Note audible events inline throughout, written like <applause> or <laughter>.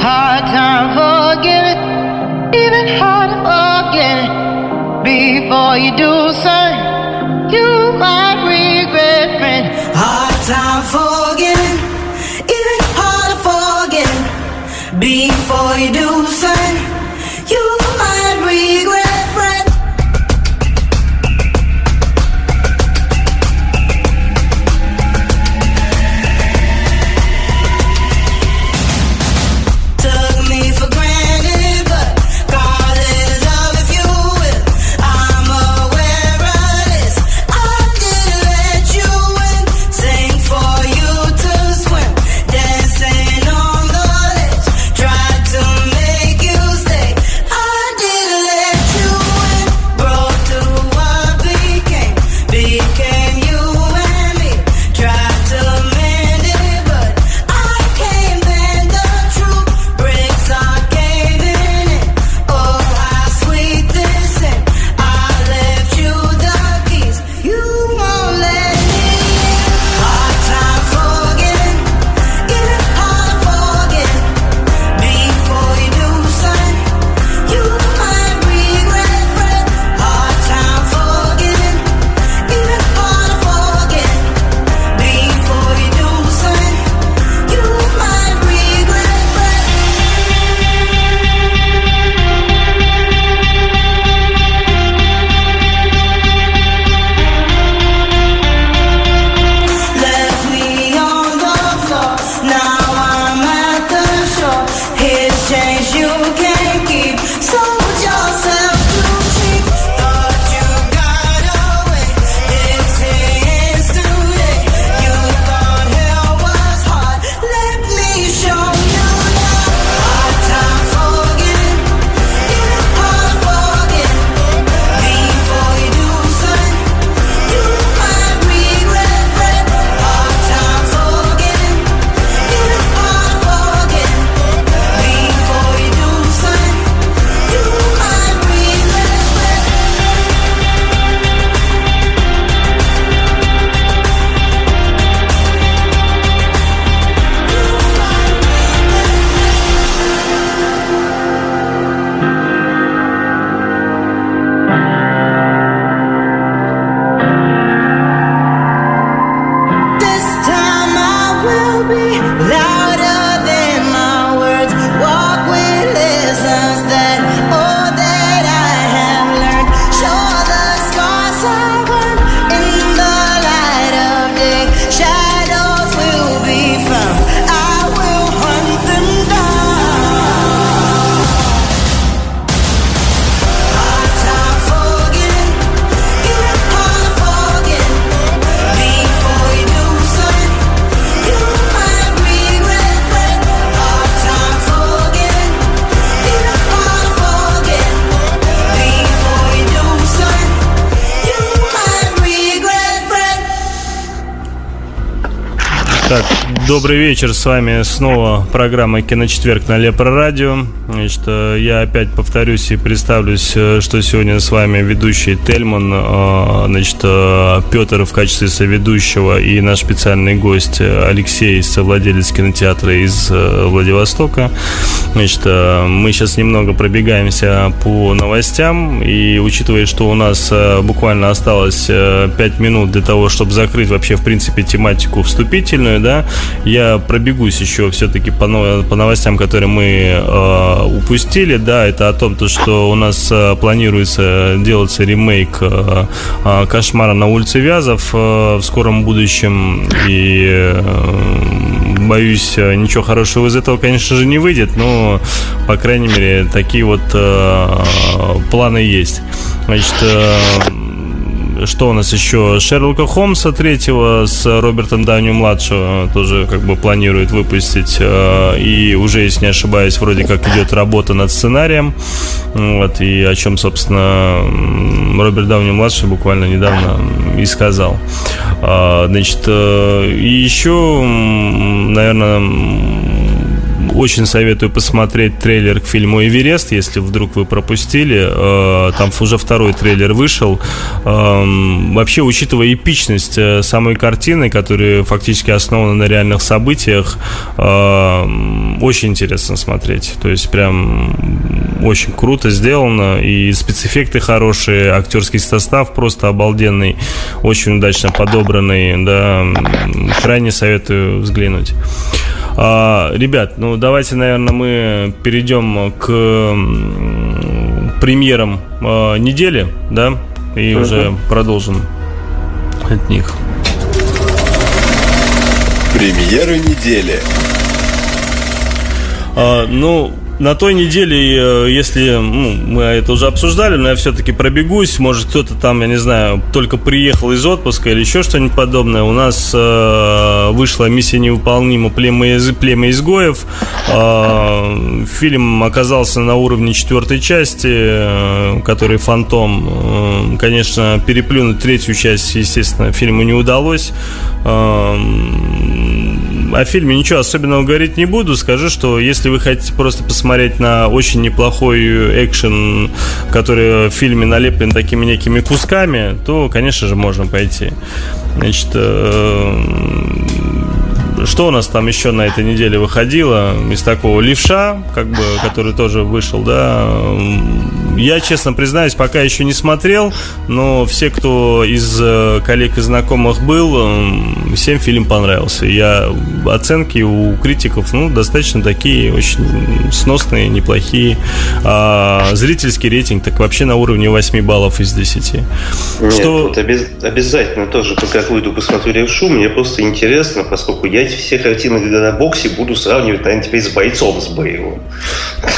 Hard time forgiving, even harder forgetting. Before you do something, you might regret, friend. Hard time forgetting, even harder forgetting. Before you do добрый вечер, с вами снова программа «Киночетверг» на Лепро Радио. Значит, э, я опять повторюсь и представлюсь, э, что сегодня с вами ведущий Тельман, э, значит, Петр в качестве соведущего и наш специальный гость Алексей, совладелец кинотеатра из Владивостока. Значит, мы сейчас немного пробегаемся по новостям, и учитывая, что у нас буквально осталось 5 минут для того, чтобы закрыть вообще, в принципе, тематику вступительную, да, я пробегусь еще все-таки по, по новостям, которые мы упустили, да, это о том, то, что у нас э, планируется делаться ремейк э, э, «Кошмара на улице Вязов» в скором будущем, и боюсь, ничего хорошего из этого, конечно же, не выйдет, но, по крайней мере, такие вот планы есть. Значит, что у нас еще? Шерлока Холмса третьего с Робертом Дауни младшего тоже как бы планирует выпустить. э, И уже, если не ошибаюсь, вроде как идет работа над сценарием. Вот, и о чем, собственно, Роберт Дауни младший буквально недавно и сказал. А, Значит, э, и еще, наверное, очень советую посмотреть трейлер к фильму «Эверест», если вдруг вы пропустили. Э, там уже второй трейлер вышел. Эм, вообще, учитывая эпичность э, самой картины, которая фактически основана на реальных событиях, эм, очень интересно смотреть. То есть прям очень круто сделано, и спецэффекты хорошие, актерский состав просто обалденный, очень удачно подобранный, да, крайне советую взглянуть. А, ребят, ну давайте, наверное, мы перейдем к премьерам а, недели, да, и uh-huh. уже продолжим от них. Премьеры недели. А, ну, на той неделе, э, если ну, мы это уже обсуждали, но я все-таки пробегусь, может кто-то там, я не знаю, только приехал из отпуска или еще что-нибудь подобное, у нас э, вышла «Миссия невыполнима. Племя, из, племя изгоев». Э, фильм оказался на уровне четвертой части, э, который «Фантом». Э, конечно, переплюнуть третью часть, естественно, фильму не удалось. Э, о фильме ничего особенного говорить не буду. Скажу, что если вы хотите просто посмотреть на очень неплохой экшен, который в фильме налеплен такими некими кусками, то, конечно же, можно пойти. Значит, э, что у нас там еще на этой неделе выходило из такого левша, как бы, который тоже вышел, да. Я, честно признаюсь, пока еще не смотрел, но все, кто из э, коллег и знакомых был, всем фильм понравился. Я оценки у критиков, ну, достаточно такие, очень сносные, неплохие. А зрительский рейтинг так вообще на уровне 8 баллов из 10. Нет, что... вот обез... обязательно тоже, как выйду, посмотрю левшу. Мне просто интересно, поскольку я все картины на боксе буду сравнивать, наверное, теперь с бойцом с боевым.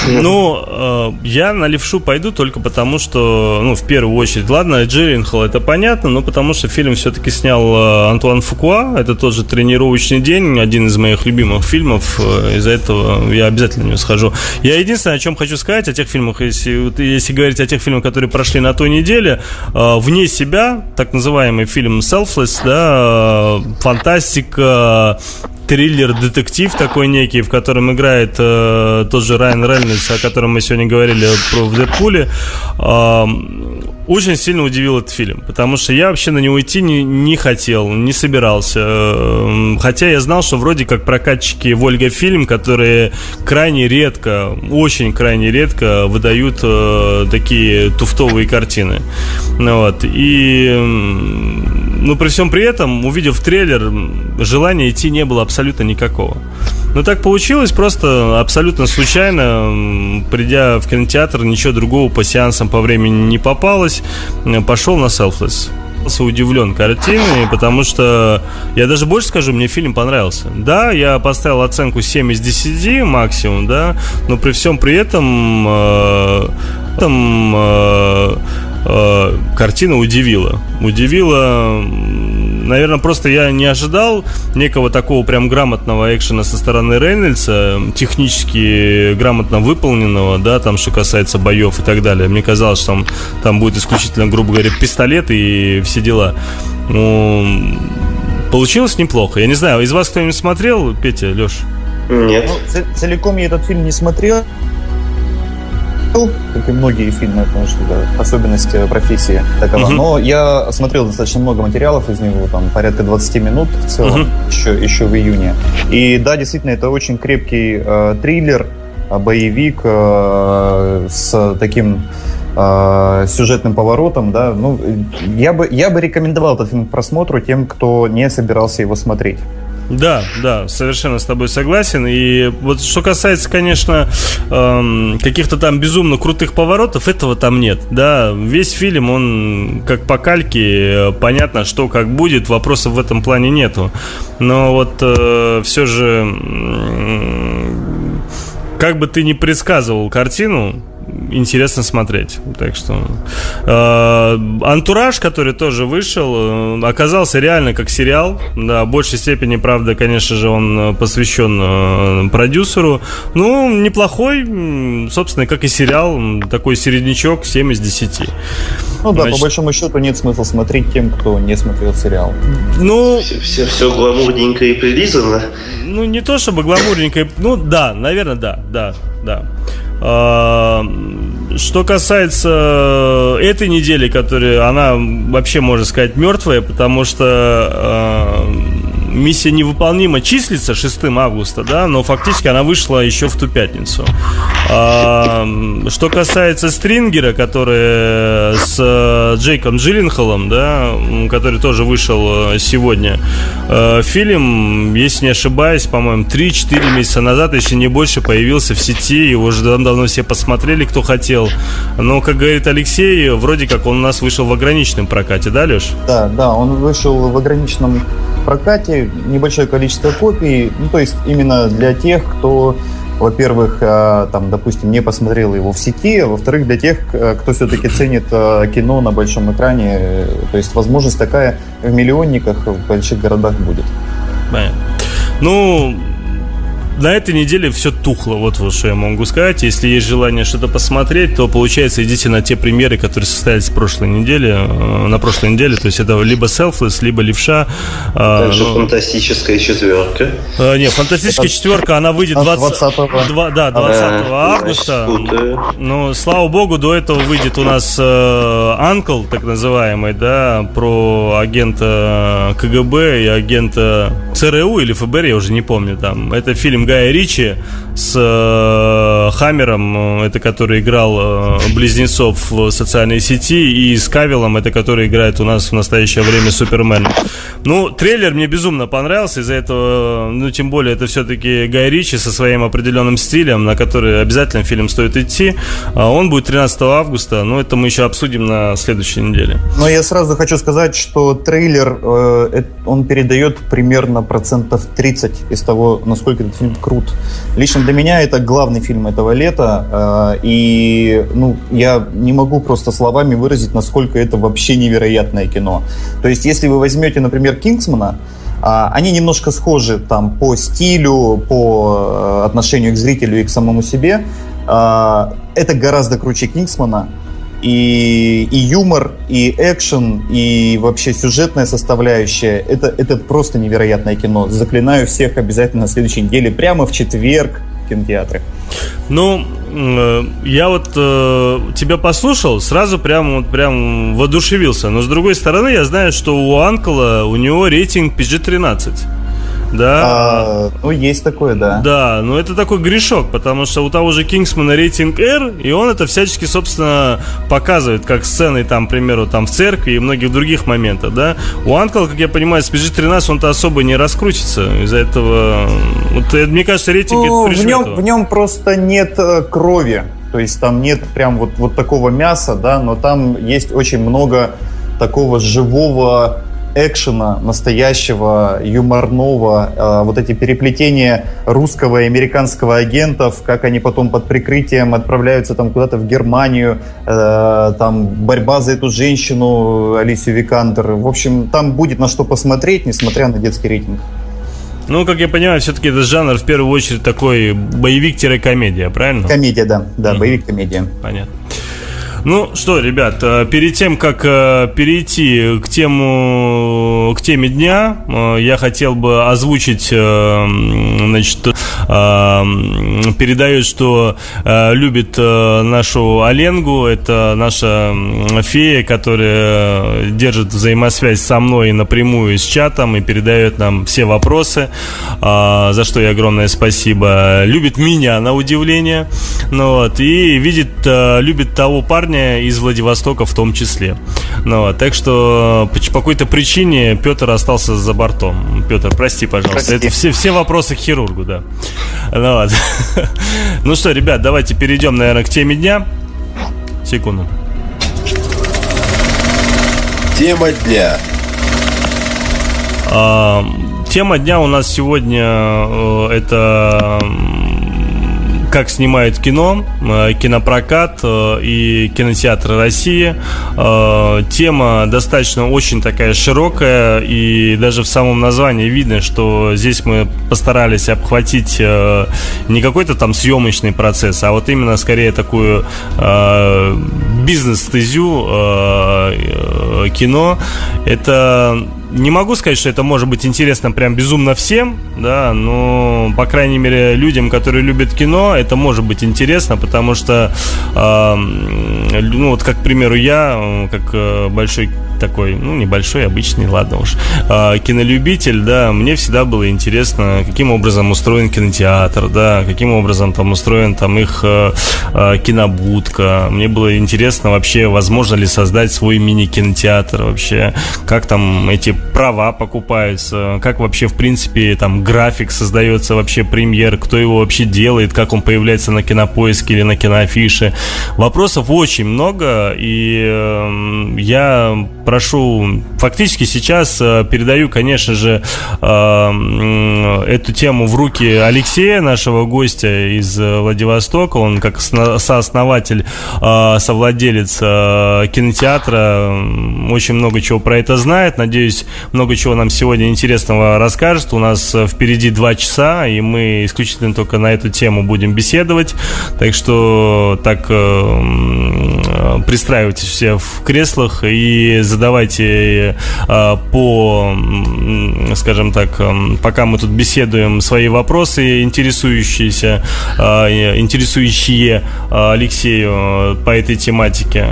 Ну, э, я на левшу пойду только потому, что, ну, в первую очередь, ладно, Джилленхол, это понятно, но потому что фильм все-таки снял э, Антуан Фукуа, это тот же тренировочный день, один из моих любимых фильмов, э, из-за этого я обязательно на него схожу. Я единственное, о чем хочу сказать, о тех фильмах, если, если говорить о тех фильмах, которые прошли на той неделе, вне себя, так называемый фильм Selfless, да, фантастика, триллер, детектив такой некий, в котором играет э, тот же Райан Рейнольдс, о котором мы сегодня говорили про в Дэдпуле. Э, очень сильно удивил этот фильм, потому что я вообще на него идти не, не хотел, не собирался. Эм, хотя я знал, что вроде как прокатчики Вольга фильм, которые крайне редко, очень крайне редко выдают э, такие туфтовые картины. Ну, вот. И, ну, при всем при этом, увидев трейлер, желания идти не было абсолютно никакого. Ну, так получилось просто абсолютно случайно, придя в кинотеатр, ничего другого по сеансам по времени не попалось, пошел на Selfless удивлен картиной, потому что я даже больше скажу, мне фильм понравился. Да, я поставил оценку 7 из 10 максимум, да, но при всем при этом, э, этом э, э, картина удивила. Удивила наверное, просто я не ожидал некого такого прям грамотного экшена со стороны Рейнольдса, технически грамотно выполненного, да, там, что касается боев и так далее. Мне казалось, что там, там будет исключительно, грубо говоря, пистолет и все дела. Ну, получилось неплохо. Я не знаю, из вас кто-нибудь смотрел, Петя, Леш? Нет. Ну, целиком я этот фильм не смотрел как и многие фильмы, потому что да, особенность профессии такова. Uh-huh. Но я смотрел достаточно много материалов из него, там порядка 20 минут в целом, uh-huh. еще, еще в июне. И да, действительно, это очень крепкий э, триллер, э, боевик э, с таким э, сюжетным поворотом, да, ну, я бы, я бы рекомендовал этот фильм к просмотру тем, кто не собирался его смотреть. Да, да, совершенно с тобой согласен. И вот что касается, конечно, эм, каких-то там безумно крутых поворотов, этого там нет. Да, весь фильм, он как по кальке, понятно, что как будет, вопросов в этом плане нету. Но вот э, все же, э, как бы ты ни предсказывал картину, интересно смотреть. Так что э, антураж, который тоже вышел, э, оказался реально как сериал. Да, в большей степени, правда, конечно же, он посвящен э, продюсеру. Ну, неплохой, собственно, как и сериал, такой середнячок 7 из 10. Ну да, Значит, по большому счету нет смысла смотреть тем, кто не смотрел сериал. Ну, Все, все, все гламурненько и прилизано. ну, не то чтобы гламурненько. Ну, да, наверное, да, да, да. А, Что касается этой недели, которая, она вообще, можно сказать, мертвая, потому что а, миссия невыполнима числится 6 августа, да, но фактически она вышла еще в ту пятницу. А, Что касается Стрингера, который с э, Джейком Джилленхолом, да, который тоже вышел э, сегодня, э, фильм, если не ошибаюсь, по-моему, 3-4 месяца назад, если не больше, появился в сети, его уже давно все посмотрели, кто хотел. Но, как говорит Алексей, вроде как он у нас вышел в ограниченном прокате, да, Леш? Да, да, он вышел в ограниченном прокате, небольшое количество копий, ну, то есть именно для тех, кто, во-первых, э, там, допустим, не посмотрел его в сети, а во-вторых, для тех, э, кто все-таки ценит э, кино на большом экране, э, то есть возможность такая в миллионниках в больших городах будет. Понятно. Ну, на этой неделе все тухло, вот, вот что я могу сказать. Если есть желание что-то посмотреть, то, получается, идите на те примеры, которые состоялись в прошлой неделе, э, на прошлой неделе. То есть это либо Selfless, либо Левша. а, Также ну, фантастическая четверка. э, не, фантастическая четверка, она выйдет А 20, 20-го. два- да, 20 А, августа. Ну, слава богу, до этого выйдет у нас э, Анкл, так называемый, да, про агента КГБ и агента ЦРУ или ФБР, я уже не помню там. Это фильм Гая Ричи с э, Хаммером, э, это который играл э, близнецов в социальной сети, и с Кавилом, это который играет у нас в настоящее время Супермен. Ну, трейлер мне безумно понравился, из-за этого, ну, тем более, это все-таки Гай Ричи со своим определенным стилем, на который обязательно фильм стоит идти. А Он будет 13 августа, но это мы еще обсудим на следующей неделе. Но я сразу хочу сказать, что трейлер, э, э, он передает примерно процентов 30 из того, насколько этот фильм крут. Лично для меня это главный фильм этого лета, э, и ну, я не могу просто словами выразить, насколько это вообще невероятное кино. То есть, если вы возьмете, например, Кингсмана, а, они немножко схожи там по стилю, по э, отношению к зрителю и к самому себе. А, Это гораздо круче Кингсмана. И, и юмор, и экшен, и вообще сюжетная составляющая. Это, это просто невероятное кино. Заклинаю всех обязательно на следующей неделе, прямо в четверг в кинотеатре. Ну, э, я вот э, тебя послушал, сразу прям, вот, прям воодушевился. Но с другой стороны, я знаю, что у Анкла у него рейтинг PG-13. Да. А, ну, есть такое, да. Да, но это такой грешок, потому что у того же Кингсмана рейтинг R, и он это всячески, собственно, показывает, как сцены, там, к примеру, там в церкви и многих других моментах, да. У Анкла, как я понимаю, с PG-13 он-то особо не раскрутится, из-за этого, вот, э, мне кажется, рейтинг Ну, это в, нем, в нем просто нет э, крови. То есть там нет прям вот, вот такого мяса, да, но там есть очень много такого живого экшена, настоящего, юморного, э, вот эти переплетения русского и американского агентов, как они потом под прикрытием отправляются там куда-то в Германию, э, там борьба за эту женщину, Алисию Викандер. В общем, там будет на что посмотреть, несмотря на детский рейтинг. Ну, как я понимаю, все-таки этот жанр в первую очередь такой боевик-комедия, правильно? Комедия, да, да, боевик-комедия. Понятно. Ну что, ребят, э, перед тем, как э, перейти к тему к теме дня, э, я хотел бы озвучить, значит, м, передает, что любит нашу Оленгу, это наша фея, которая держит взаимосвязь со мной напрямую с чатом и передает нам все вопросы, за что ей огромное спасибо. Любит меня, на удивление, ну вот, и видит, любит того парня из Владивостока в том числе. Ну вот, так что по, по какой-то причине Петр остался за бортом. Петр, прости, пожалуйста. Прости. Это все, все вопросы к хирургу, да. Ну, вот. <laughs> ну что, ребят, давайте перейдем, наверное, к теме дня. Секунду. Тема дня. А, Тема дня у нас сегодня э, это как снимают кино, э, кинопрокат э, и кинотеатры России. Э, Тема достаточно очень такая широкая, и даже в самом названии видно, что здесь мы постарались обхватить не какой-то там съемочный процесс, а вот именно скорее такую бизнес-стезю кино. Это не могу сказать, что это может быть интересно прям безумно всем, да, но, по крайней мере, людям, которые любят кино, это может быть интересно, потому что, э, ну, вот, как, к примеру, я, как э, большой такой, ну, небольшой, обычный, ладно уж, э, кинолюбитель, да, мне всегда было интересно, каким образом устроен кинотеатр, да, каким образом там устроен там их э, э, кинобудка. Мне было интересно вообще, возможно ли создать свой мини-кинотеатр вообще, как там эти права покупаются, как вообще, в принципе, там график создается вообще премьер, кто его вообще делает, как он появляется на кинопоиске или на киноафише. Вопросов очень много, и э, я прошу, фактически сейчас э, передаю, конечно же, э, эту тему в руки Алексея, нашего гостя из Владивостока. Он как сооснователь, э, совладелец э, кинотеатра, очень много чего про это знает. Надеюсь, много чего нам сегодня интересного расскажет. У нас э, впереди два часа, и мы исключительно только на эту тему будем беседовать. Так что так э, пристраивайтесь все в креслах и задавайте э, по, скажем так, пока мы тут беседуем, свои вопросы интересующиеся, интересующие Алексею по этой тематике.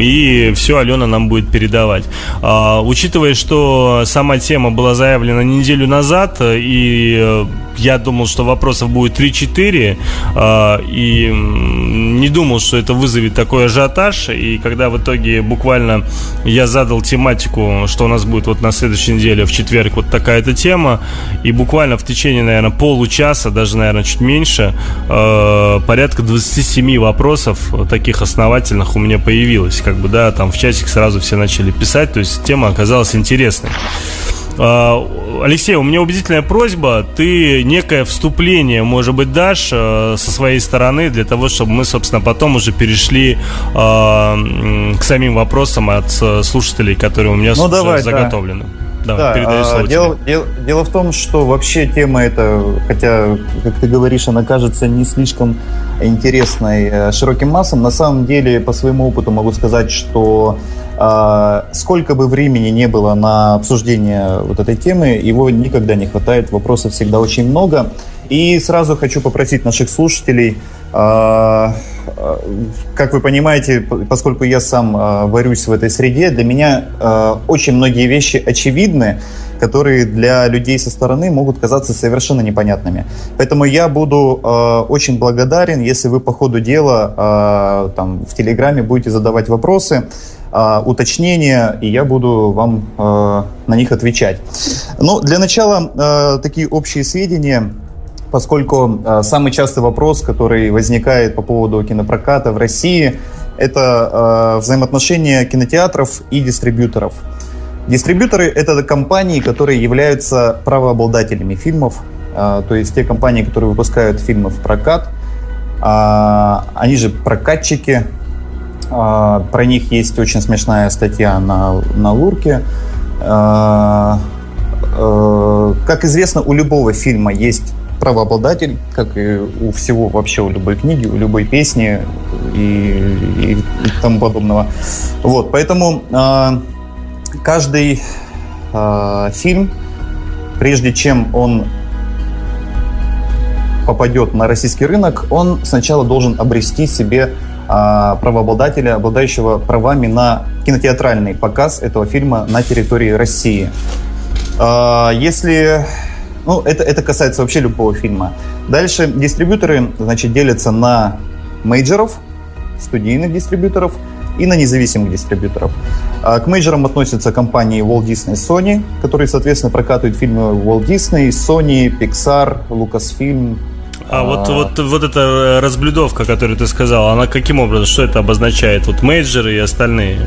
И все Алена нам будет передавать. Учитывая, что сама тема была заявлена неделю назад, и э, я думал, что вопросов будет 3-4, э, и не думал, что это вызовет такой ажиотаж, и когда в итоге буквально я задал тематику, что у нас будет вот на следующей неделе, в четверг, вот такая-то тема, и буквально в течение, наверное, получаса, даже, наверное, чуть меньше, э, порядка 27 вопросов таких основательных у меня появилось, как бы, да, там в часик сразу все начали писать, то есть тема оказалась интересной Алексей, у меня убедительная просьба. Ты некое вступление, может быть, дашь э, со своей стороны для того, чтобы мы, собственно, потом уже перешли а, к самим вопросам от э, слушателей, которые у меня ну, давай, заготовлены. Да. Давай, да, передаю слово дело, дело, дело в том, что вообще тема эта, хотя, как ты говоришь, она кажется не слишком интересной э, широким массам, на самом деле, по своему опыту могу сказать, что а, сколько бы времени не было на обсуждение вот этой темы, его никогда не хватает, вопросов всегда очень много. И сразу хочу попросить наших слушателей, а, а, как вы понимаете, поскольку я сам варюсь в этой среде, для меня очень многие вещи очевидны, которые для людей со стороны могут казаться совершенно непонятными. Поэтому я буду очень благодарен, если вы по ходу дела там, в Телеграме будете задавать вопросы уточнения, и я буду вам э, на них отвечать. Ну, для начала э, такие общие сведения поскольку э, самый частый вопрос, который возникает по поводу кинопроката в России, это э, взаимоотношения кинотеатров и дистрибьюторов. Дистрибьюторы — это компании, которые являются правообладателями фильмов, э, то есть те компании, которые выпускают фильмы в прокат, они же прокатчики, а, про них есть очень смешная статья на, на Лурке. А, а, как известно, у любого фильма есть правообладатель, как и у всего вообще, у любой книги, у любой песни и, и, и тому подобного. Вот, поэтому каждый фильм, прежде чем он попадет на российский рынок, он сначала должен обрести себе а, правообладателя, обладающего правами на кинотеатральный показ этого фильма на территории России. Если ну, это, это касается вообще любого фильма. Дальше дистрибьюторы, значит, делятся на мейджеров, студийных дистрибьюторов и на независимых дистрибьюторов. А к мейджерам относятся компании Walt Disney Sony, которые, соответственно, прокатывают фильмы Walt Disney, Sony, Pixar, Lucasfilm, а, вот, вот, вот эта разблюдовка, которую ты сказал, она каким образом, что это обозначает? Вот мейджеры и остальные,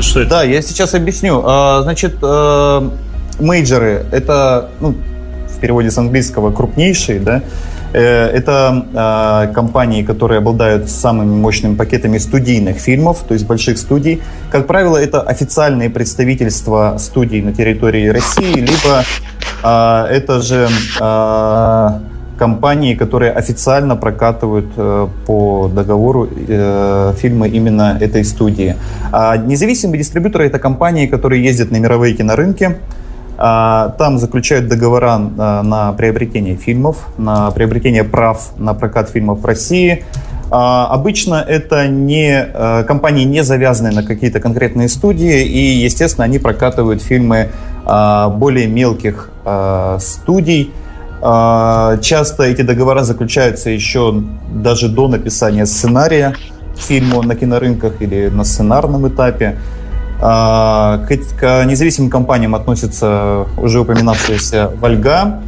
что это? Да, я сейчас объясню. А, значит, э, мейджеры – это, ну, переводе с английского, крупнейшие, да, э, это э, компании, которые обладают самыми мощными пакетами студийных фильмов, то есть больших студий. Как правило, это официальные представительства студий на территории России, либо э, это же э, компании, которые официально прокатывают э, по договору э, фильмы именно этой студии. А независимые дистрибьюторы это компании, которые ездят на мировые кинорынки, а, там заключают договора а, на приобретение фильмов, на приобретение прав на прокат фильмов в России. А, обычно это не компании, не завязанные на какие-то конкретные студии, и, естественно, они прокатывают фильмы более мелких студий. Часто эти договора заключаются еще даже до написания сценария фильму на кинорынках или на сценарном этапе. А, к, независимым компаниям относятся уже упоминавшиеся Вольга,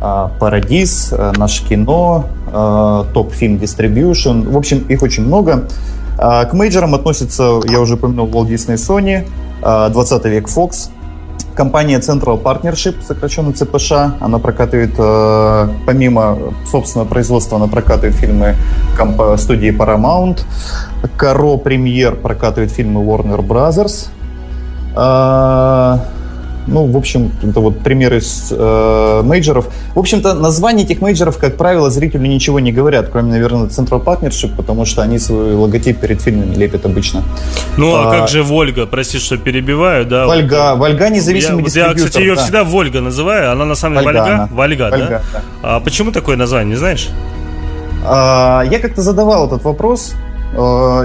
а, Парадис, а, Наше кино, Топ Фильм Distribution. В общем, их очень много. К мейджорам относятся, я уже упомянул, Walt Disney Sony, 20 век Fox, компания Central Partnership, сокращенно ЦПШ. Она прокатывает, помимо собственного производства, она прокатывает фильмы студии Paramount. Каро Премьер прокатывает фильмы Warner Brothers. А, ну, в общем, это вот примеры из э, мейджоров. В общем-то, названия этих мейджоров, как правило, зрителю ничего не говорят, кроме, наверное, Central Partnership, потому что они свой логотип перед фильмами лепят обычно. Ну, а, а как же Вольга? Прости, что перебиваю, да? Вольга, вот, Вольга независимый я, дистрибьютор. Я, кстати, ее да. всегда Вольга называю, она на самом деле Вольга? Вольга, Вольга, да? да? А почему такое название, не знаешь? А, я как-то задавал этот вопрос,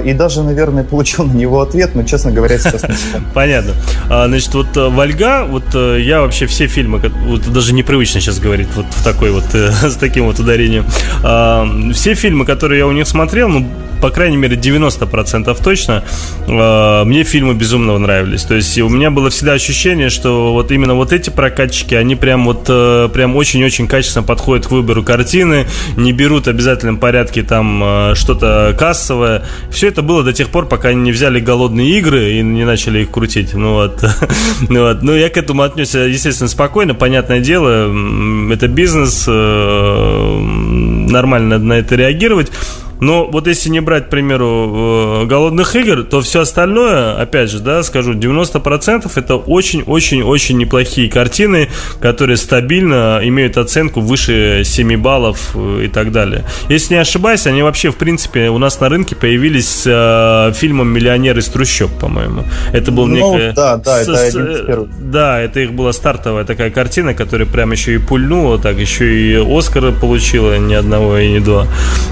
и даже, наверное, получил на него ответ, но, честно говоря, сейчас не <laughs> Понятно. А, значит, вот э, Вольга, вот э, я вообще все фильмы, вот даже непривычно сейчас говорить вот в такой вот, <laughs> с таким вот ударением. А, все фильмы, которые я у них смотрел, ну, по крайней мере, 90% точно, э, мне фильмы безумно нравились. То есть у меня было всегда ощущение, что вот именно вот эти прокатчики, они прям вот э, прям очень-очень качественно подходят к выбору картины, не берут в обязательном порядке там э, что-то кассовое. Все это было до тех пор, пока они не взяли голодные игры и не начали их крутить. Ну вот. <laughs> ну, вот. ну я к этому отнесся, естественно, спокойно, понятное дело, это бизнес, нормально надо на это реагировать. Но вот если не брать, к примеру, э, голодных игр, то все остальное, опять же, да, скажу, 90% это очень-очень-очень неплохие картины, которые стабильно имеют оценку выше 7 баллов э, и так далее. Если не ошибаюсь, они вообще, в принципе, у нас на рынке появились с э, фильмом «Миллионер из трущоб», по-моему. Это был ну, некое... Да, да, с, это один из первых. Да, это их была стартовая такая картина, которая прям еще и пульнула, так еще и Оскара получила ни одного и ни два.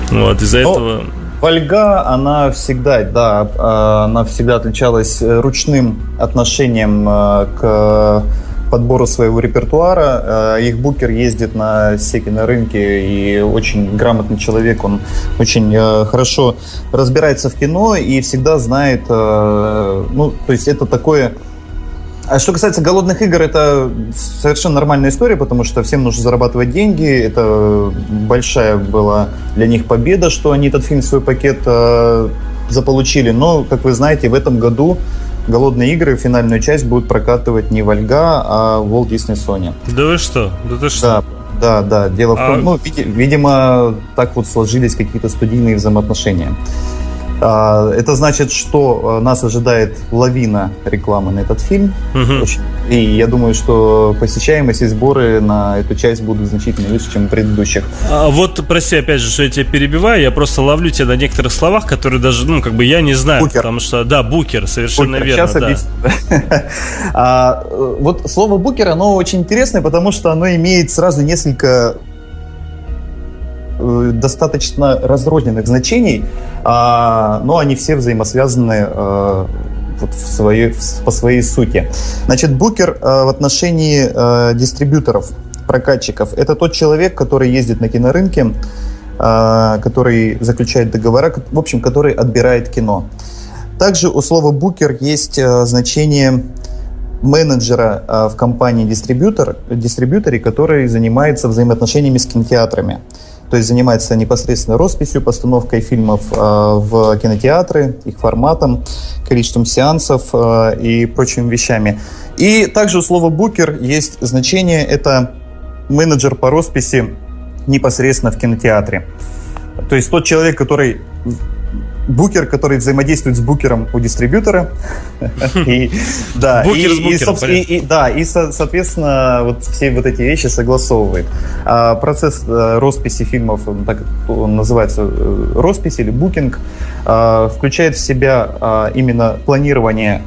Вот, из-за этого этого... Вольга, она всегда, да, а, она всегда отличалась э, ручным отношением э, к подбору своего репертуара. Э, их букер ездит на все кинорынки и очень грамотный человек, он очень хорошо разбирается в кино и всегда знает, ну, то есть это такое а что касается голодных игр, это совершенно нормальная история, потому что всем нужно зарабатывать деньги. Это большая была для них победа, что они этот фильм в свой пакет э, заполучили. Но, как вы знаете, в этом году голодные игры, финальную часть будут прокатывать не Вольга, а Walt Disney Sony. Да вы что? Да ты что? Да, да, да. Дело а... в том, ну, видимо, так вот сложились какие-то студийные взаимоотношения. А, это значит, что а, нас ожидает лавина рекламы на этот фильм. Угу. И я думаю, что посещаемость и сборы на эту часть будут значительно выше, чем предыдущих. А вот, прости, опять же, что я тебя перебиваю, я просто ловлю тебя на некоторых словах, которые даже, ну, как бы я не знаю. Букер. Потому что, да, букер, совершенно букер. верно. Сейчас да. объясню. <laughs> а, вот слово букер, оно очень интересное, потому что оно имеет сразу несколько Э, достаточно разрозненных значений, а, но они все взаимосвязаны а, вот в своей, по своей сути. Значит, букер а, в отношении а, дистрибьюторов, прокатчиков, это тот человек, который ездит на кинорынке, а, который заключает договора, в общем, который отбирает кино. Также у слова букер есть а, значение менеджера а, в компании дистрибьютор, дистрибьюторе, который занимается взаимоотношениями с кинотеатрами то есть занимается непосредственно росписью, постановкой фильмов э, в кинотеатры, их форматом, количеством сеансов э, и прочими вещами. И также у слова «букер» есть значение, это менеджер по росписи непосредственно в кинотеатре. То есть тот человек, который букер, который взаимодействует с букером у дистрибьютора. И, да, Букер и- с и, букером, собственно, и- и- Да, и, со- соответственно, вот все вот эти вещи согласовывает. А Процесс э, росписи фильмов, он так он называется э, роспись или букинг, э, включает в себя э, именно планирование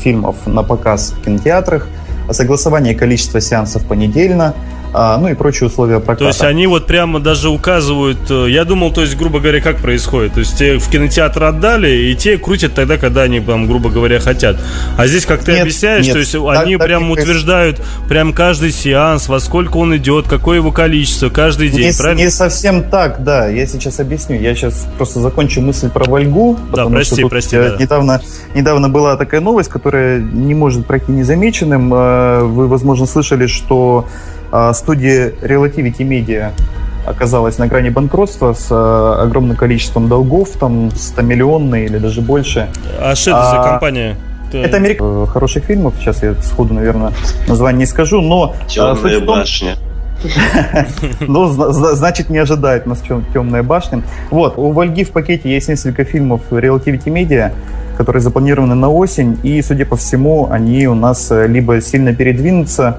фильмов на показ в кинотеатрах, согласование количества сеансов понедельно, а, ну и прочие условия проката. То есть они вот прямо даже указывают... э, Я думал, то есть, грубо говоря, как происходит. То есть те в кинотеатр отдали, и те крутят тогда, когда они, там, грубо говоря, хотят. А здесь, как ты Нет, объясняешь, нет, то есть так- они так прям утверждают прям каждый сеанс, во сколько он идет, какое его количество, каждый день, Не, правильно? не совсем так, да. Я сейчас объясню. Я сейчас просто закончу мысль про Вольгу. потому прости, прости, э, да. Недавно, недавно была такая новость, которая не может пройти незамеченным. Э, Вы, возможно, слышали, что студия Relativity Media оказалась на грани банкротства с э, огромным количеством долгов, там 100 миллионные или даже больше. А что это за А, компания? Это Америка э, хороших фильмов. Сейчас я сходу, наверное, название не скажу, но э, Темная том, башня. <laughs> ну, зна- зна- значит, не ожидает нас темная башня. Вот, у Вольги в пакете есть несколько фильмов Relativity Media, которые запланированы на осень, и, судя по всему, они у нас либо сильно передвинутся, а,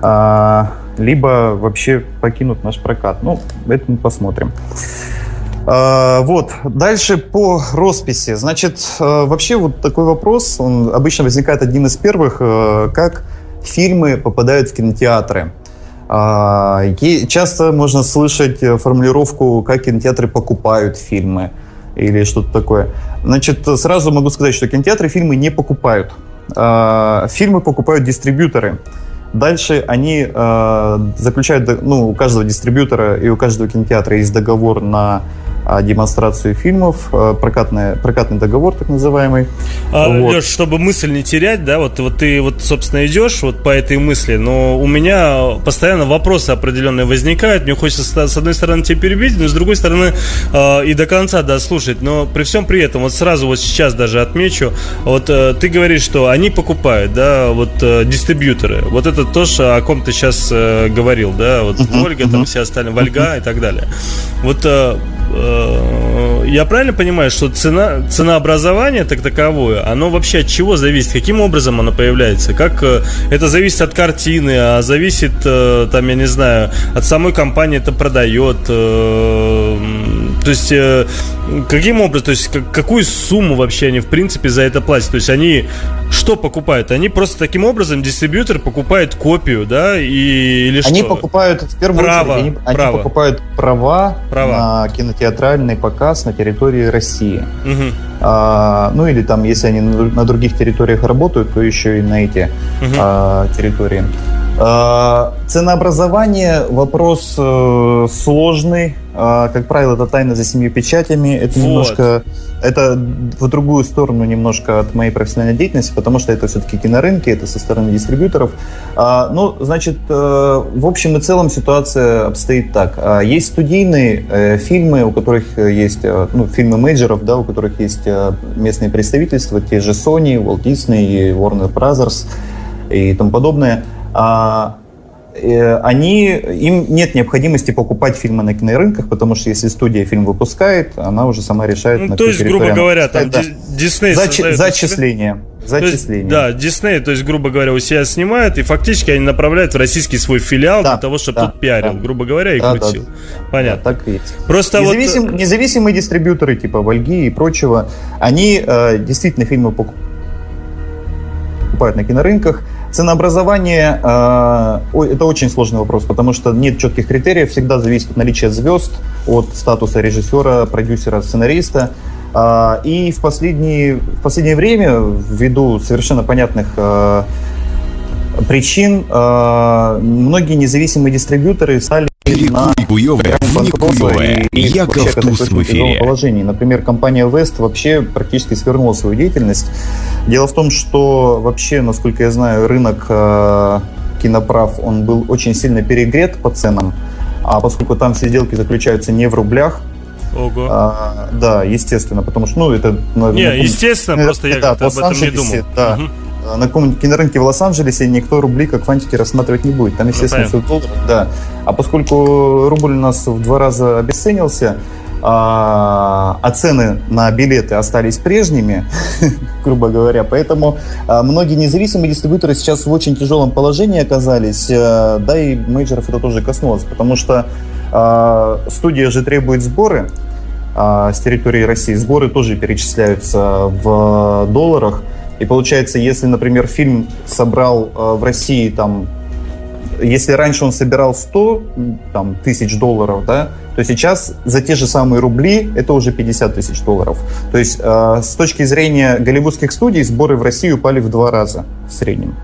либо вообще покинут наш прокат. Ну, это мы посмотрим. А, Вот, дальше по росписи. Значит, э, вообще вот такой вопрос, он обычно возникает одним из первых, э, как фильмы попадают в кинотеатры. А, Часто можно слышать э, формулировку, как кинотеатры покупают фильмы или что-то такое. Значит, сразу могу сказать, что кинотеатры фильмы не покупают. А, Фильмы покупают дистрибьюторы. Дальше они э, заключают, ну, у каждого дистрибьютора и у каждого кинотеатра есть договор на а, демонстрацию фильмов, э, прокатный, прокатный договор так называемый. А, Вот. Леш, чтобы мысль не терять, да, вот, вот ты вот, собственно, идешь вот по этой мысли, но у меня постоянно вопросы определенные возникают. Мне хочется с одной стороны тебя перебить, но с другой стороны э, и до конца дослушать. Но при всем при этом, вот сразу вот сейчас даже отмечу, вот э, ты говоришь, что они покупают, да, вот э, дистрибьюторы. Вот это то, что, о ком ты сейчас э, говорил, да, вот Ольга, там все остальные, Вольга и так далее. Вот э, я правильно понимаю, что цена, ценообразование так таковое, оно вообще от чего зависит? Каким образом оно появляется? Как э, это зависит от картины, а зависит, э, там, я не знаю, от самой компании это продает. То есть, э, каким образом, то есть, как- какую сумму вообще они, в принципе, за это платят? То есть, они что покупают? Они просто таким образом, дистрибьютор покупает копию, да, и, или Они что? покупают, в первую Право, очередь, они, они право. покупают права, Права. на кинотеатральный показ на территории России. Мгм, А, ну или там, если они на, других территориях работают, то еще и на эти мгм. а, территории. А, ценообразование вопрос э, сложный. А, как правило, это тайна за семью печатями. Это Вот. немножко это в другую сторону немножко от моей профессиональной деятельности, потому что это все-таки кинорынки, это со стороны дистрибьюторов. А, ну, значит, э, в общем и целом ситуация обстоит так. Есть студийные э, фильмы, у которых есть, ну, фильмы мейджеров, да, у которых есть местные представительства, те же Sony, Walt Disney, Warner Brothers и тому подобное. А, э, они, им нет необходимости покупать фильмы на кинорынках, потому что если студия фильм выпускает, она уже сама решает, Ну, на то есть, грубо говоря, там да. Ди- Дисней Зачи- зачисление. То есть, Зачисление. да, Дисней, то есть, грубо говоря, у себя снимает, и фактически они направляют в российский свой филиал Да, для того, чтобы да, тут пиарил, да. грубо говоря, и Да, да. крутил. Да, Понятно. так и есть. Просто вот... Независим- независимые дистрибьюторы типа Вольги и прочего, они э, действительно фильмы покуп- покупают на кинорынках. Ценообразование э, это очень сложный вопрос, потому что нет четких критериев, всегда зависит от наличия звезд, от статуса режиссера, продюсера, сценариста. А, И в последнее, в последнее время, ввиду совершенно понятных э, причин, э, многие независимые дистрибьюторы стали на Куевое, не куевое. Яков Туз в эфире. положении. Например, компания West вообще практически свернула свою деятельность. Дело в том, что вообще, насколько я знаю, рынок э, киноправ, он был очень сильно перегрет по ценам, а поскольку там все сделки заключаются не в рублях, Ого. а, да, естественно, потому что, ну, это... не, на- естественно, просто я да, об этом не думал. Да. Мгм. На каком-нибудь кинорынке в Лос-Анджелесе никто рубли как фантики рассматривать не будет. Там, естественно, понятно. все доллары. Да. А поскольку рубль у нас в два раза обесценился, а, а цены на билеты остались прежними, <laughs> грубо говоря. Поэтому а, многие независимые дистрибьюторы сейчас в очень тяжелом положении оказались, а, да и мейджеров это тоже коснулось, потому что а, студия же требует сборы а, с территории России. Сборы тоже перечисляются в долларах. И получается, если, например, фильм собрал а, в России там если раньше он собирал 100 там, тысяч долларов, да, то сейчас за те же самые рубли это уже 50 тысяч долларов. То есть э, с точки зрения голливудских студий сборы в России упали в два раза в среднем.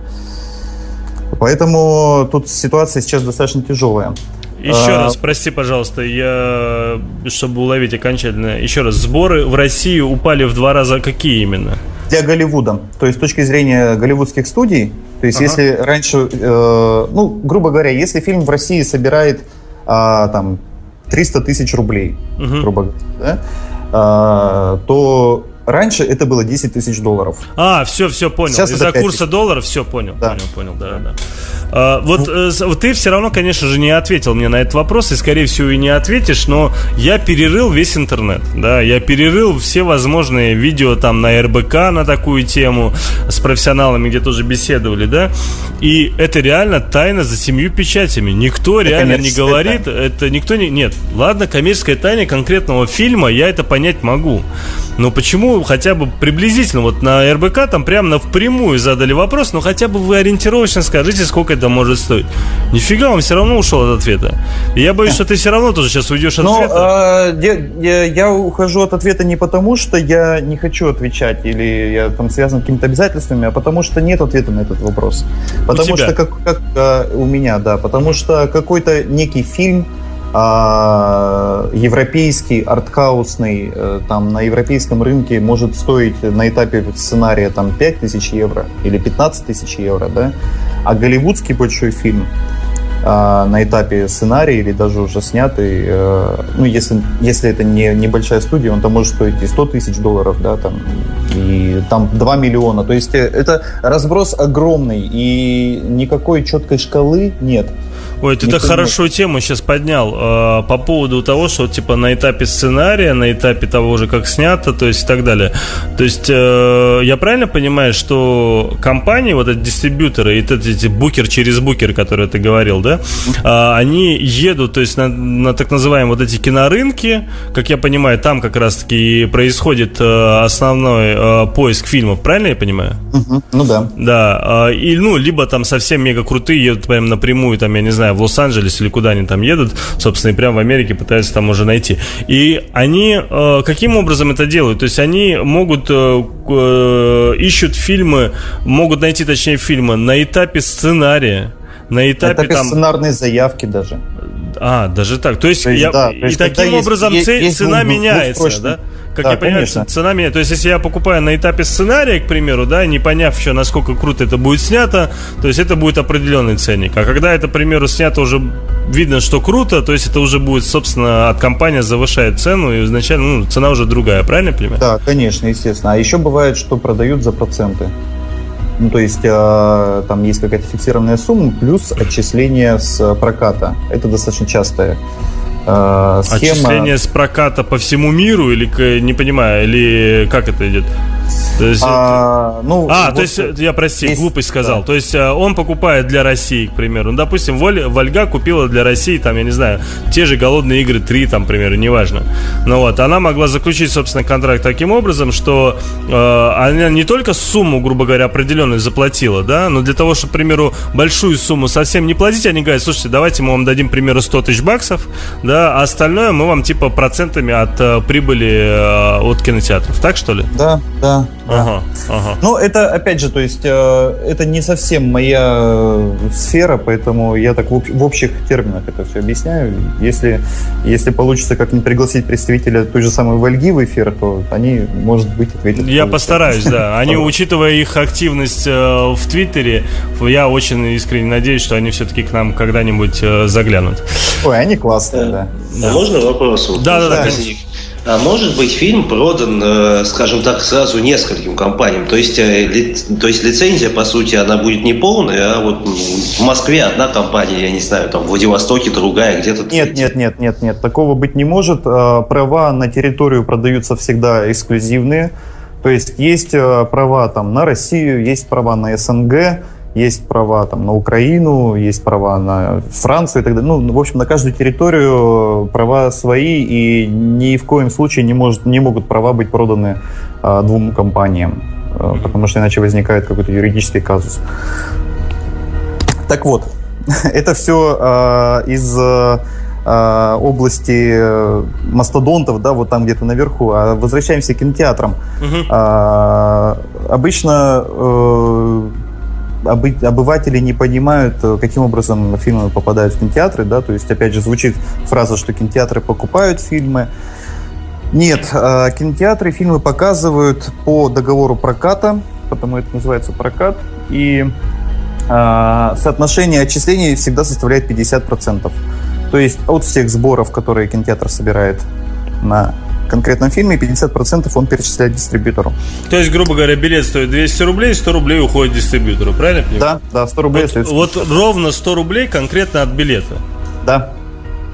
Поэтому тут ситуация сейчас достаточно тяжелая. Еще А, раз, прости, пожалуйста, я, чтобы уловить окончательно, еще раз, сборы в России упали в два раза, какие именно? Для Голливуда, то есть с точки зрения голливудских студий, то есть Ага. если раньше, э, ну, грубо говоря, если фильм в России собирает а, там 300 тысяч рублей, Мгм. грубо говоря, да, а, то раньше это было 10 тысяч долларов. А, все, все понял. Сейчас Из-за это курса доллара все понял, Да. понял, понял, да, да. А, вот э, с- вот ты все равно, конечно же, не ответил мне на этот вопрос, и, скорее всего, и не ответишь, но я перерыл весь интернет, да, я перерыл все возможные видео там на РБК на такую тему, с профессионалами, где тоже беседовали, да, и это реально тайна за семью печатями. Никто реально не говорит, это никто не... Нет, ладно, коммерческая тайна конкретного фильма, я это понять могу. Но почему хотя бы приблизительно, вот на РБК там прямо на впрямую задали вопрос, но хотя бы вы ориентировочно скажите, сколько это может стоить. Нифига, он все равно ушел от ответа. И я боюсь, что ты все равно тоже сейчас уйдешь от Но ответа. э, я, я- ухожу от ответа не потому, что я не хочу отвечать или я там связан с какими-то обязательствами, а потому что нет ответа на этот вопрос. Потому что как, как э, у меня, да, потому что какой-то некий фильм а, европейский, артхаусный, э, там на европейском рынке может стоить на этапе сценария там 5 тысяч евро или 15 тысяч евро, да, а голливудский большой фильм а, на этапе сценария или даже уже снятый, э, ну, если, если это не небольшая студия, он там может стоить и 100 тысяч долларов, да, там, и там 2 миллиона. То есть э, это разброс огромный, и никакой четкой шкалы нет. Ой, ты никто так хорошую тему сейчас поднял э, по поводу того, что типа на этапе сценария, на этапе того же, как снято, то есть и так далее. То есть э, я правильно понимаю, что компании, вот эти дистрибьюторы, и вот эти букер через букер, которые ты говорил, да, а, они едут, то есть на, на так называемые вот эти кинорынки, как я понимаю, там как раз-таки и происходит э, основной э, поиск фильмов, правильно я понимаю? Ну да. Да, а, и, ну, либо там совсем мега крутые едут прям напрямую, там, я не знаю, в Лос-Анджелес или куда они там едут, собственно, и прям в Америке пытаются там уже найти. И они э, каким образом это делают? То есть они могут, э, э, ищут фильмы, могут найти, точнее, фильмы на этапе сценария, на На этапе этапе там... сценарной заявки даже. А, даже так. То есть, То есть, я, да, то и есть, когда таким есть- образом есть- есть цена двух- меняется, двухсрочный. да? Как Да, я понимаю, конечно. цена меняется. То есть, если я покупаю на этапе сценария, к примеру, да, не поняв еще, насколько круто это будет снято, то есть это будет определенный ценник. А когда это, к примеру, снято уже видно, что круто, то есть это уже будет, собственно, от компания завышает цену, и изначально ну, цена уже другая, правильно я понимаю? Да, конечно, естественно. А еще бывает, что продают за проценты. Ну, то есть э, там есть какая-то фиксированная сумма плюс отчисление с проката. Это достаточно частая э, схема. Отчисление с проката по всему миру или, не понимаю, или как это идет? То есть, А, ну, А, вот то есть, э, я, прости, есть, глупость сказал. да. То есть, э, он покупает для России, к примеру. Ну, допустим, Воль- Вольга купила для России, там, я не знаю, те же «Голодные игры 3», там, к примеру, неважно. Ну вот, она могла заключить, собственно, контракт таким образом, что э, она не только сумму, грубо говоря, определенную заплатила, да, но для того, чтобы, к примеру, большую сумму совсем не платить, они говорят, слушайте, давайте мы вам дадим, к примеру, 100 тысяч баксов, да, а остальное мы вам, типа, процентами от э, прибыли э, от кинотеатров. Так, что ли? Да, да. Да. Ага, ага. Ну, это, опять же, то есть, э, это не совсем моя э, сфера, поэтому я так в, об- в общих терминах это все объясняю. Если, если получится как-нибудь пригласить представителя той же самой Вольги в эфир, то они, может быть, ответят. Я по- постараюсь, да. Они, учитывая их активность э, в Твиттере, я очень искренне надеюсь, что они все-таки к нам когда-нибудь э, заглянут. Ой, они классные, да. Можно вопрос? Да, да, да? А может быть фильм продан, э, скажем так, сразу нескольким компаниям? То есть, э, ли- то есть лицензия, по сути, она будет не полная, а вот м, в Москве одна компания, я не знаю, там в Владивостоке другая, где-то Нет, нет, нет, нет, нет, такого быть не может. А, Права на территорию продаются всегда эксклюзивные. То есть есть э, права там на Россию, есть права на СНГ, есть права там на Украину, есть права на Францию и так далее. Ну, в общем, на каждую территорию права свои, и ни в коем случае не, может, не могут права быть проданы а, двум компаниям, э, потому что иначе возникает какой-то юридический казус. Так вот, <laughs> это все из э, э, области э, мастодонтов, да, вот там где-то наверху. А возвращаемся к кинотеатрам. Обычно э, обы- обыватели не понимают, э, каким образом фильмы попадают в кинотеатры, да, то есть, опять же, звучит фраза, что кинотеатры покупают фильмы. Нет, э, кинотеатры фильмы показывают по договору проката, потому это называется прокат, и э, соотношение отчислений всегда составляет 50%. То есть от всех сборов, которые кинотеатр собирает на конкретном фильме, 50% он перечисляет дистрибьютору. То есть, грубо говоря, билет стоит 200 рублей, 100 рублей уходит дистрибьютору, правильно я понимаю? Да, да, 100 рублей Вот, вот ровно 100 рублей конкретно от билета. Да,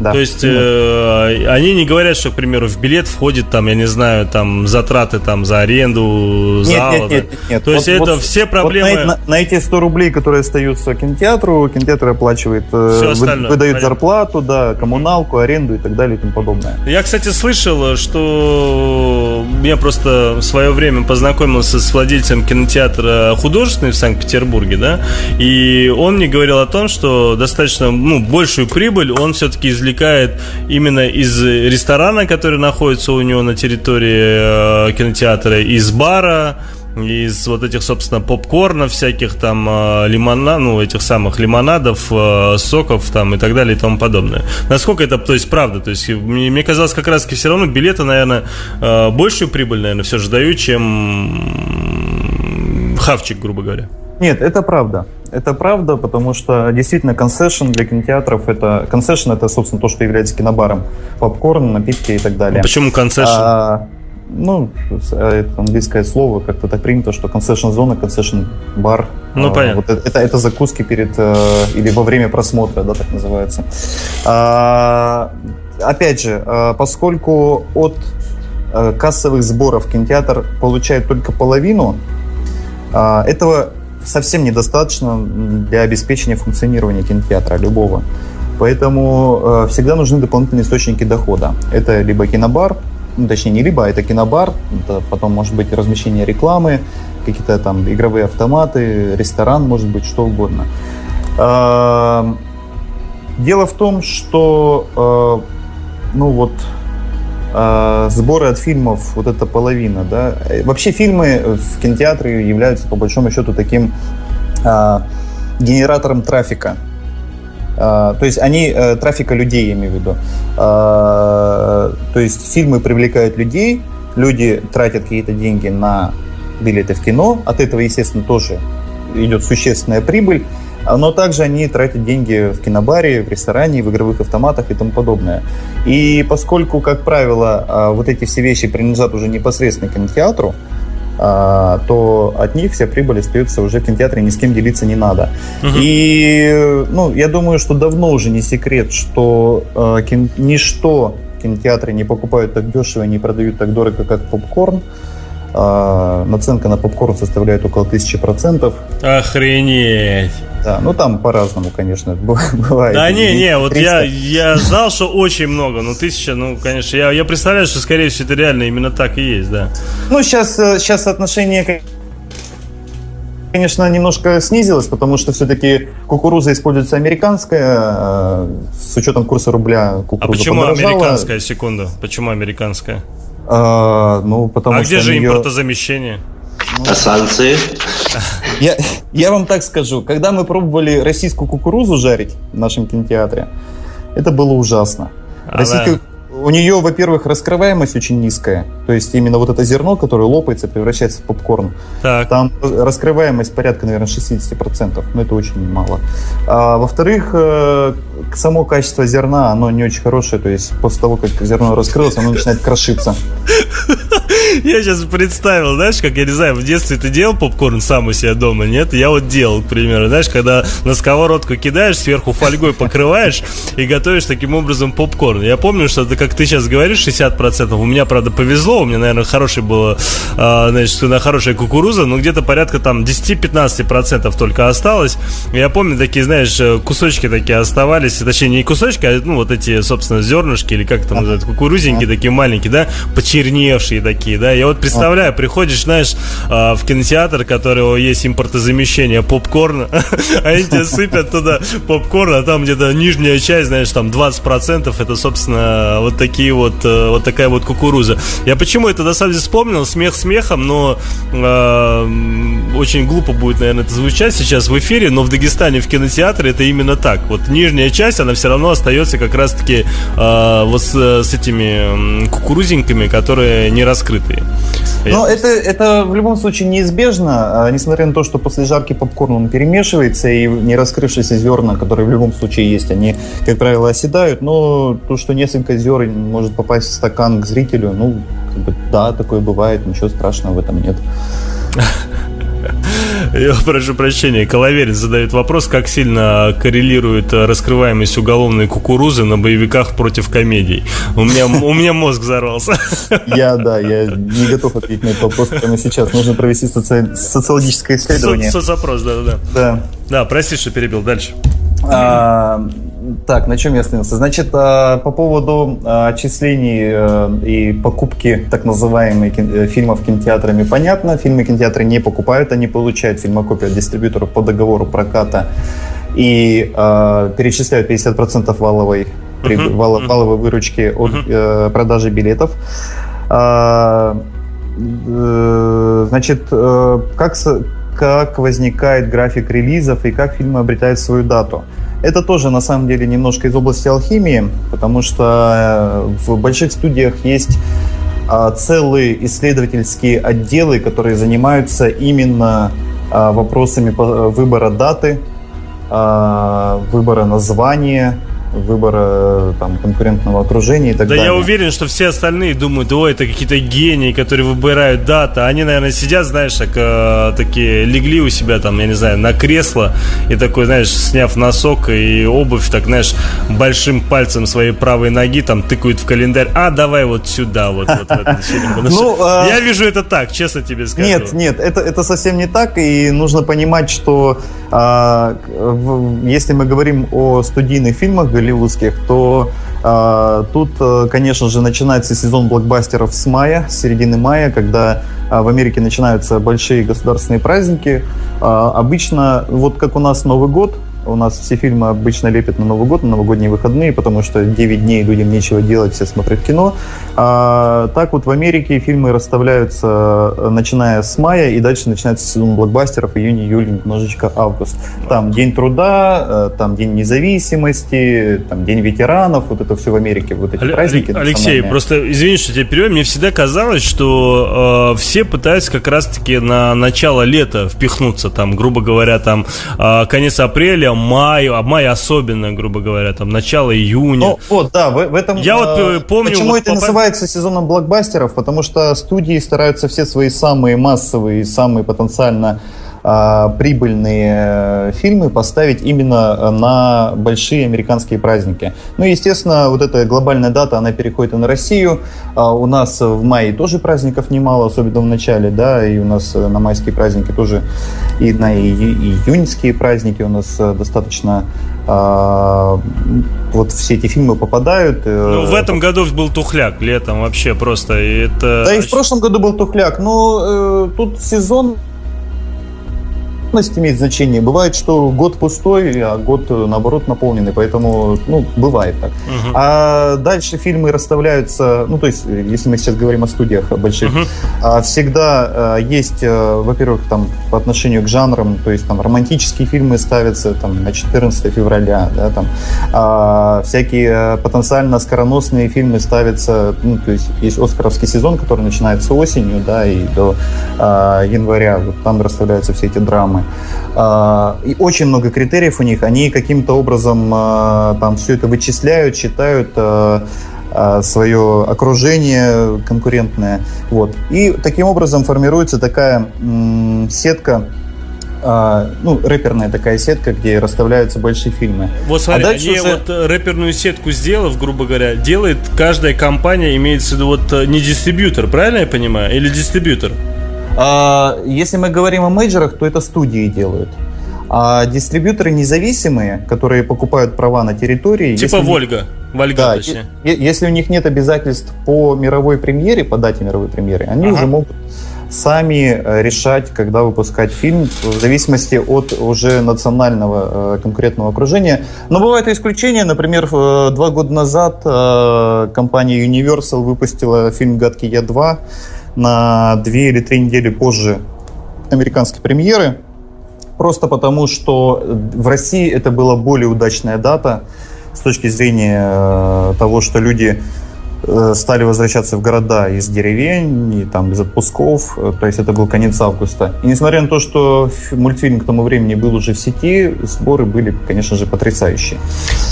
да. То есть э, они не говорят, что, к примеру, в билет входит там, я не знаю, там затраты там за аренду Нет, зала. нет, нет, нет, нет. То есть Вот- это вот- все Вот проблемы. на, на- на эти 100 рублей, которые остаются кинотеатру, кинотеатр оплачивает, э, вы- остальное, выдает понятно. зарплату, да, коммуналку, аренду и так далее и тому подобное. Я, кстати, слышал, что я просто в свое время познакомился с владельцем кинотеатра художественный в Санкт-Петербурге, да, и он мне говорил о том, что достаточно, ну, большую прибыль он все-таки извлекает именно из ресторана, который находится у него на территории э, кинотеатра, из бара, из вот этих, собственно, попкорнов всяких там э, лимона, ну, этих самых лимонадов, э, соков там и так далее и тому подобное. Насколько это, то есть, правда? То есть, мне, мне казалось, как раз-таки все равно билеты, наверное, э, большую прибыль, наверное, все же дают, чем хавчик, грубо говоря. Нет, это правда. Это правда, потому что действительно концессион для кинотеатров это концессион это собственно то, что является кинобаром, попкорн, напитки и так далее. Почему концессион? А, ну, это английское слово, как-то так принято, что concession зона, concession бар. Ну, А, понятно. Вот это, это, это закуски перед э, или во время просмотра, да, так называется. А, опять же, э, поскольку от э, кассовых сборов кинотеатр получает только половину, а, этого совсем недостаточно для обеспечения функционирования кинотеатра любого. Поэтому э, всегда нужны дополнительные источники дохода. Это либо кинобар, ну, точнее не либо, а это кинобар, это потом может быть размещение рекламы, какие-то там игровые автоматы, ресторан, может быть, что угодно. А, Дело в том, что э, ну вот э, сборы от фильмов, вот эта половина, да. Э, Вообще фильмы в кинотеатре являются по большому счету таким э, генератором трафика. Э, то есть они э, трафика людей, я имею в виду. Э, то есть фильмы привлекают людей, люди тратят какие-то деньги на билеты в кино, от этого, естественно, тоже идет существенная прибыль, а, но также они тратят деньги в кинобаре, в ресторане, в игровых автоматах и тому подобное. И поскольку, как правило, а, вот эти все вещи принадлежат уже непосредственно кинотеатру, а, то от них вся прибыль остается уже в кинотеатре, ни с кем делиться не надо. Мгм. И ну, я думаю, что давно уже не секрет, что э, кин- ничто кинотеатры не покупают так дешево и не продают так дорого, как попкорн. А, наценка на попкорн составляет около тысячи процентов. Охренеть. Да, ну там по-разному, конечно, <laughs> бывает. Да не, не, вот 300. я, я знал, что очень много, ну тысяча, ну, конечно, я, я представляю, что, скорее всего, это реально именно так и есть, да. Ну, сейчас, э, сейчас соотношение, ко- конечно, немножко снизилось, потому что все-таки кукуруза используется американская, э, с учетом курса рубля А кукуруза почему подорожала. американская, секунду, почему американская? А, ну, потому а что где же её- импортозамещение? А санкции? Я, <laughs> я вам так скажу, когда мы пробовали российскую кукурузу жарить в нашем кинотеатре, это было ужасно. Она- Российская- у нее, во-первых, раскрываемость очень низкая. То есть именно вот это зерно, которое лопается, превращается в попкорн. Так. Там раскрываемость порядка, наверное, 60%. Но это очень мало. А, во-вторых, э, само качество зерна, оно не очень хорошее. То есть после того, как зерно раскрылось, оно начинает крошиться. Я сейчас представил, знаешь, как, я не знаю, в детстве ты делал попкорн сам у себя дома, нет? Я вот делал, к примеру, знаешь, когда на сковородку кидаешь, сверху фольгой покрываешь и готовишь таким образом попкорн. Я помню, что это, как ты сейчас говоришь, 60%. У меня, правда, повезло, у меня, наверное, хороший было, а, значит, на хорошая кукуруза, но где-то порядка там 10-15% только осталось. Я помню, такие, знаешь, кусочки такие оставались, точнее, не кусочки, а, ну, вот эти, собственно, зернышки, или как это называют, кукурузенькие такие маленькие, да, почерневшие такие, да. Я вот представляю, приходишь, знаешь, а, в кинотеатр, у которого есть импортозамещение попкорна, <laughs> а они тебе сыпят туда попкорн, а там где-то нижняя часть, знаешь, там 20% это, собственно, вот такие вот, э, вот такая вот кукуруза. Я почему это на самом деле вспомнил, смех смехом, но э, очень глупо будет, наверное, это звучать сейчас в эфире, но в Дагестане в кинотеатре это именно так. Вот нижняя часть, она все равно остается как раз-таки э, вот с, с этими кукурузеньками, которые не раскрытые. Но это, это в любом случае неизбежно, а, несмотря на то, что после жарки попкорн он перемешивается, и не раскрывшиеся зерна, которые в любом случае есть, они, как правило, оседают. Но то, что несколько зерен может попасть в стакан к зрителю, ну, как бы, да, такое бывает, ничего страшного в этом нет. <laughs> Я прошу прощения, Коловерин задает вопрос, как сильно коррелирует раскрываемость уголовной кукурузы на боевиках против комедий. У меня, у меня мозг взорвался. Я, да, я не готов ответить на этот вопрос прямо сейчас. Нужно провести соци... социологическое исследование. Со Соцопрос, да-да-да. Да. Да, прости, что перебил. Дальше. А, так, на чем я остановился? Значит, а, по поводу а, отчислений а, и покупки так называемых э, фильмов кинотеатрами понятно. Фильмы кинотеатры не покупают, они получают фильмокопию от дистрибьютора по договору проката и а, перечисляют 50% валовой, мгм. валовой выручки от э, продажи билетов. Э, Значит, э, как, как возникает график релизов и как фильмы обретают свою дату? Это тоже на самом деле немножко из области алхимии, потому что э, в больших студиях есть а, целые исследовательские отделы, которые занимаются именно а, вопросами по- выбора даты, а, выбора названия, выбора там, конкурентного окружения и так Да далее. я уверен, что все остальные думают, ой, это какие-то гении, которые выбирают дата. Они, наверное, сидят, знаешь, так, э, такие легли у себя там, я не знаю, на кресло и такой, знаешь, сняв носок и обувь, так, знаешь, большим пальцем своей правой ноги там тыкают в календарь. А, давай вот сюда, вот, вот <laughs> Ну, а- Я вижу это так, честно тебе скажу. Нет, нет, это, это совсем не так, и нужно понимать, что если мы говорим о студийных фильмах голливудских, то а, тут, а, конечно же, начинается сезон блокбастеров с мая, с середины мая, когда а, в Америке начинаются большие государственные праздники. А, обычно, вот как у нас Новый год, у нас все фильмы обычно лепят на Новый год, на новогодние выходные, потому что 9 дней людям нечего делать, все смотрят кино. А, так вот в Америке фильмы расставляются э, начиная с мая, и дальше начинается сезон блокбастеров, июнь, июль, немножечко август. Там День труда, э, там День независимости, там День ветеранов, вот это все в Америке, вот эти Але- праздники. Алексей, просто извини, что тебя перебью. Мне всегда казалось, что э, все пытаются как раз-таки на начало лета впихнуться, там, грубо говоря, там э, конец апреля, май, а май особенно, грубо говоря, там начало июня. Ну, вот, да, в, в этом... Я вот, э, э, помню, Почему вот это попа- называется сезоном блокбастеров? Потому что студии стараются все свои самые массовые, самые потенциально прибыльные э, фильмы поставить именно э, на большие американские праздники. Ну, естественно, вот эта глобальная дата, она переходит и на Россию. А у нас в мае тоже праздников немало, особенно в начале, да, и у нас э, на майские праздники тоже, и на июньские праздники у нас достаточно а, вот все эти фильмы попадают. Ну, в этом году был тухляк летом вообще просто. и это... Да и в прошлом году был тухляк. Ну, э, тут сезон сезонность имеет значение. Бывает, что год пустой, а год, э, наоборот, наполненный. Поэтому, ну, бывает так. Мгм. А дальше фильмы расставляются, ну, то есть, э, если мы сейчас говорим о студиях больших, а, всегда э, есть, во-первых, там, по отношению к жанрам, то есть, там, романтические фильмы ставятся, там, на 14 февраля, да, там, а, всякие потенциально скороносные фильмы ставятся, ну, то есть, есть Оскаровский сезон, который начинается осенью, да, и до а, января, вот там расставляются все эти драмы. А, и очень много критериев у них, они каким-то образом а, там все это вычисляют, считают а, свое окружение конкурентное. Вот. И таким образом формируется такая сетка, ну, рэперная такая сетка, где расставляются большие фильмы. Вот смотри, А дальше они уже- вот э, рэперную сетку сделав, грубо говоря, делает каждая компания, имеется в виду вот э, не дистрибьютор, правильно я понимаю? Или дистрибьютор? А, Если мы говорим о мейджорах, то это студии делают. А дистрибьюторы независимые, которые покупают права на территории... Типа если Вольга. Вольга, Да, точнее. если у них нет обязательств по мировой премьере, по дате мировой премьеры, они Ага. уже могут сами э, решать, когда выпускать фильм, в зависимости от уже национального э, конкретного окружения. Но бывают исключения. Например, э, два года назад э, компания Universal выпустила фильм «Гадкий я 2» на две или три недели позже американской премьеры. Просто потому, что в России это была более удачная дата с точки зрения э, того, что люди стали возвращаться в города из деревень, и там из отпусков, э, то есть это был конец августа. И несмотря на то, что мультфильм к тому времени был уже в сети, сборы были, конечно же, потрясающие.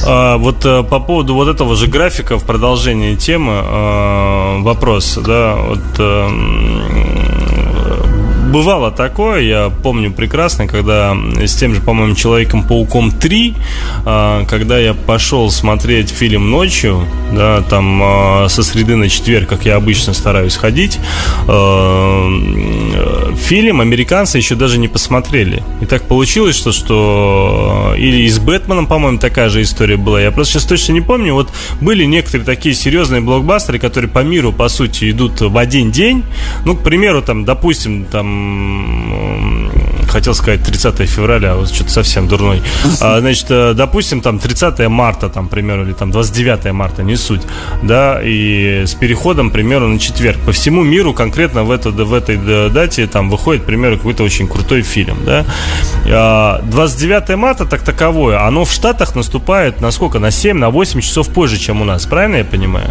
А, вот э, по поводу вот этого же графика в продолжении темы э, вопрос, да, вот э, м, бывало такое, я помню прекрасно, когда с тем же, по-моему, Человеком-пауком 3, э, когда я пошел смотреть фильм ночью, да, там э, со среды на четверг, как я обычно стараюсь ходить, э, фильм американцы еще даже не посмотрели. И так получилось, что, что или и с Бэтменом, по-моему, такая же история была. Я просто сейчас точно не помню. Вот были некоторые такие серьезные блокбастеры, которые по миру, по сути, идут в один день. Ну, к примеру, там, допустим, там хотел сказать 30 февраля, а вот что-то совсем дурной. А, значит, э, допустим, там 30 марта, там, к примеру, или там 29 марта, не суть, да, и с переходом, к примеру, на четверг. По всему миру конкретно в, это, в этой дате там выходит, к примеру, какой-то очень крутой фильм, да. А, 29 марта, так таковое, оно в Штатах наступает на сколько? На 7, на 8 часов позже, чем у нас, правильно я понимаю?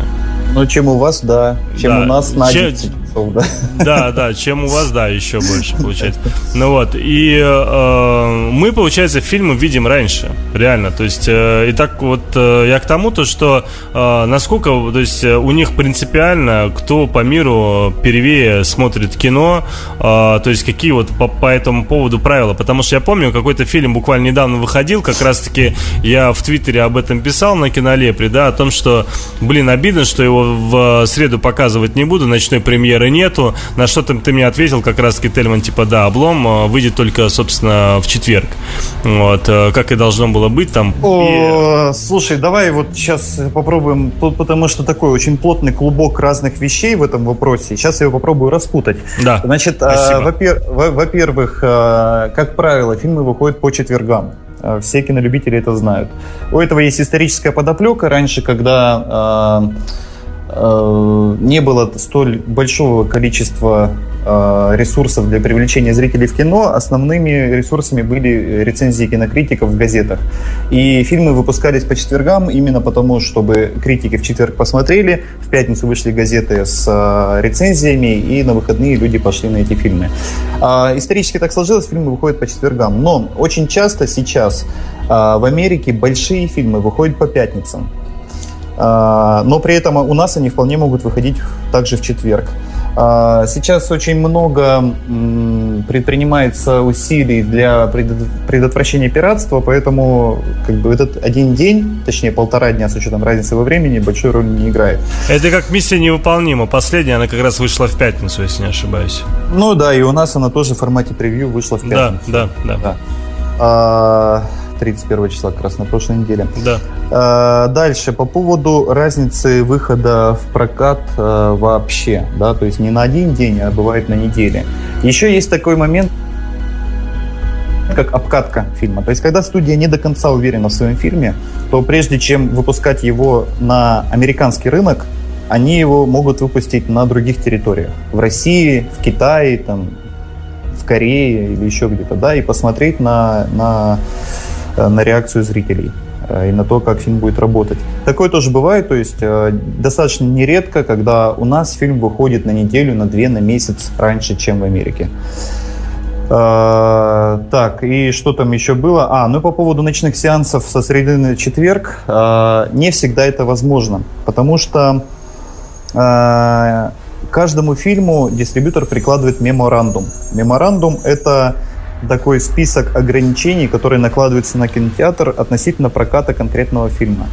Но чем у вас, да, чем Да. у нас на Че- 11 часов, да. Да, да, чем у вас, да, еще больше получается. Ну вот, и э, мы, получается, фильмы видим раньше, реально. То есть, э, и так вот э, я к тому, то, что э, насколько, то есть, э, у них принципиально, кто по миру первее смотрит кино, э, то есть, какие вот по, по этому поводу правила. Потому что я помню, какой-то фильм буквально недавно выходил, как раз-таки я в Твиттере об этом писал на кинолепре, да, о том, что, блин, обидно, что его в среду показывать не буду, ночной премьеры нету. На что ты, ты мне ответил, как раз-таки Тельман, типа, да, облом э, выйдет только, собственно, в четверг. Вот, э, как и должно было быть там. И- О, слушай, давай вот сейчас попробуем, тут потому что такой очень плотный клубок разных вещей в этом вопросе. Сейчас я его попробую распутать. Да, Значит, э, во-пер- во- во-первых, э, как правило, фильмы выходят по четвергам. Все кинолюбители это знают. У этого есть историческая подоплека. Раньше, когда э, не было столь большого количества э, ресурсов для привлечения зрителей в кино, основными ресурсами были рецензии кинокритиков в газетах. И фильмы выпускались по четвергам именно потому, чтобы критики в четверг посмотрели, в пятницу вышли газеты с э, рецензиями, и на выходные люди пошли на эти фильмы. А, исторически так сложилось, фильмы выходят по четвергам. Но очень часто сейчас в Америке большие фильмы выходят по пятницам. А, но при этом у нас они вполне могут выходить также в четверг. А, Сейчас очень много предпринимается усилий для предот- предотвращения пиратства, поэтому как бы этот один день, точнее полтора дня с учетом разницы во времени, большой роли не играет. Это как миссия невыполнима. Последняя, она как раз вышла в пятницу, если не ошибаюсь. Ну да, и у нас она тоже в формате превью вышла в Да, пятницу. да, да, Да. А, 31 числа как раз на прошлой неделе. да. А, Дальше, по поводу разницы выхода в прокат а, вообще, да, то есть не на один день, а бывает на неделе. Еще есть такой момент, как обкатка фильма. То есть, когда студия не до конца уверена в своем фильме, то прежде чем выпускать его на американский рынок, они его могут выпустить на других территориях. В России, в Китае, там, в Корее или еще где-то, да, и посмотреть на, на, на реакцию зрителей э, и на то, как фильм будет работать. Такое тоже бывает, то есть э, достаточно нередко, когда у нас фильм выходит на неделю, на две, на месяц раньше, чем в Америке. Э, Так, и что там еще было? А, ну и по поводу ночных сеансов со среды на четверг. э, Не всегда это возможно, потому что э, каждому фильму дистрибьютор прикладывает меморандум. Меморандум – это такой список ограничений, которые накладываются на кинотеатр относительно проката конкретного фильма.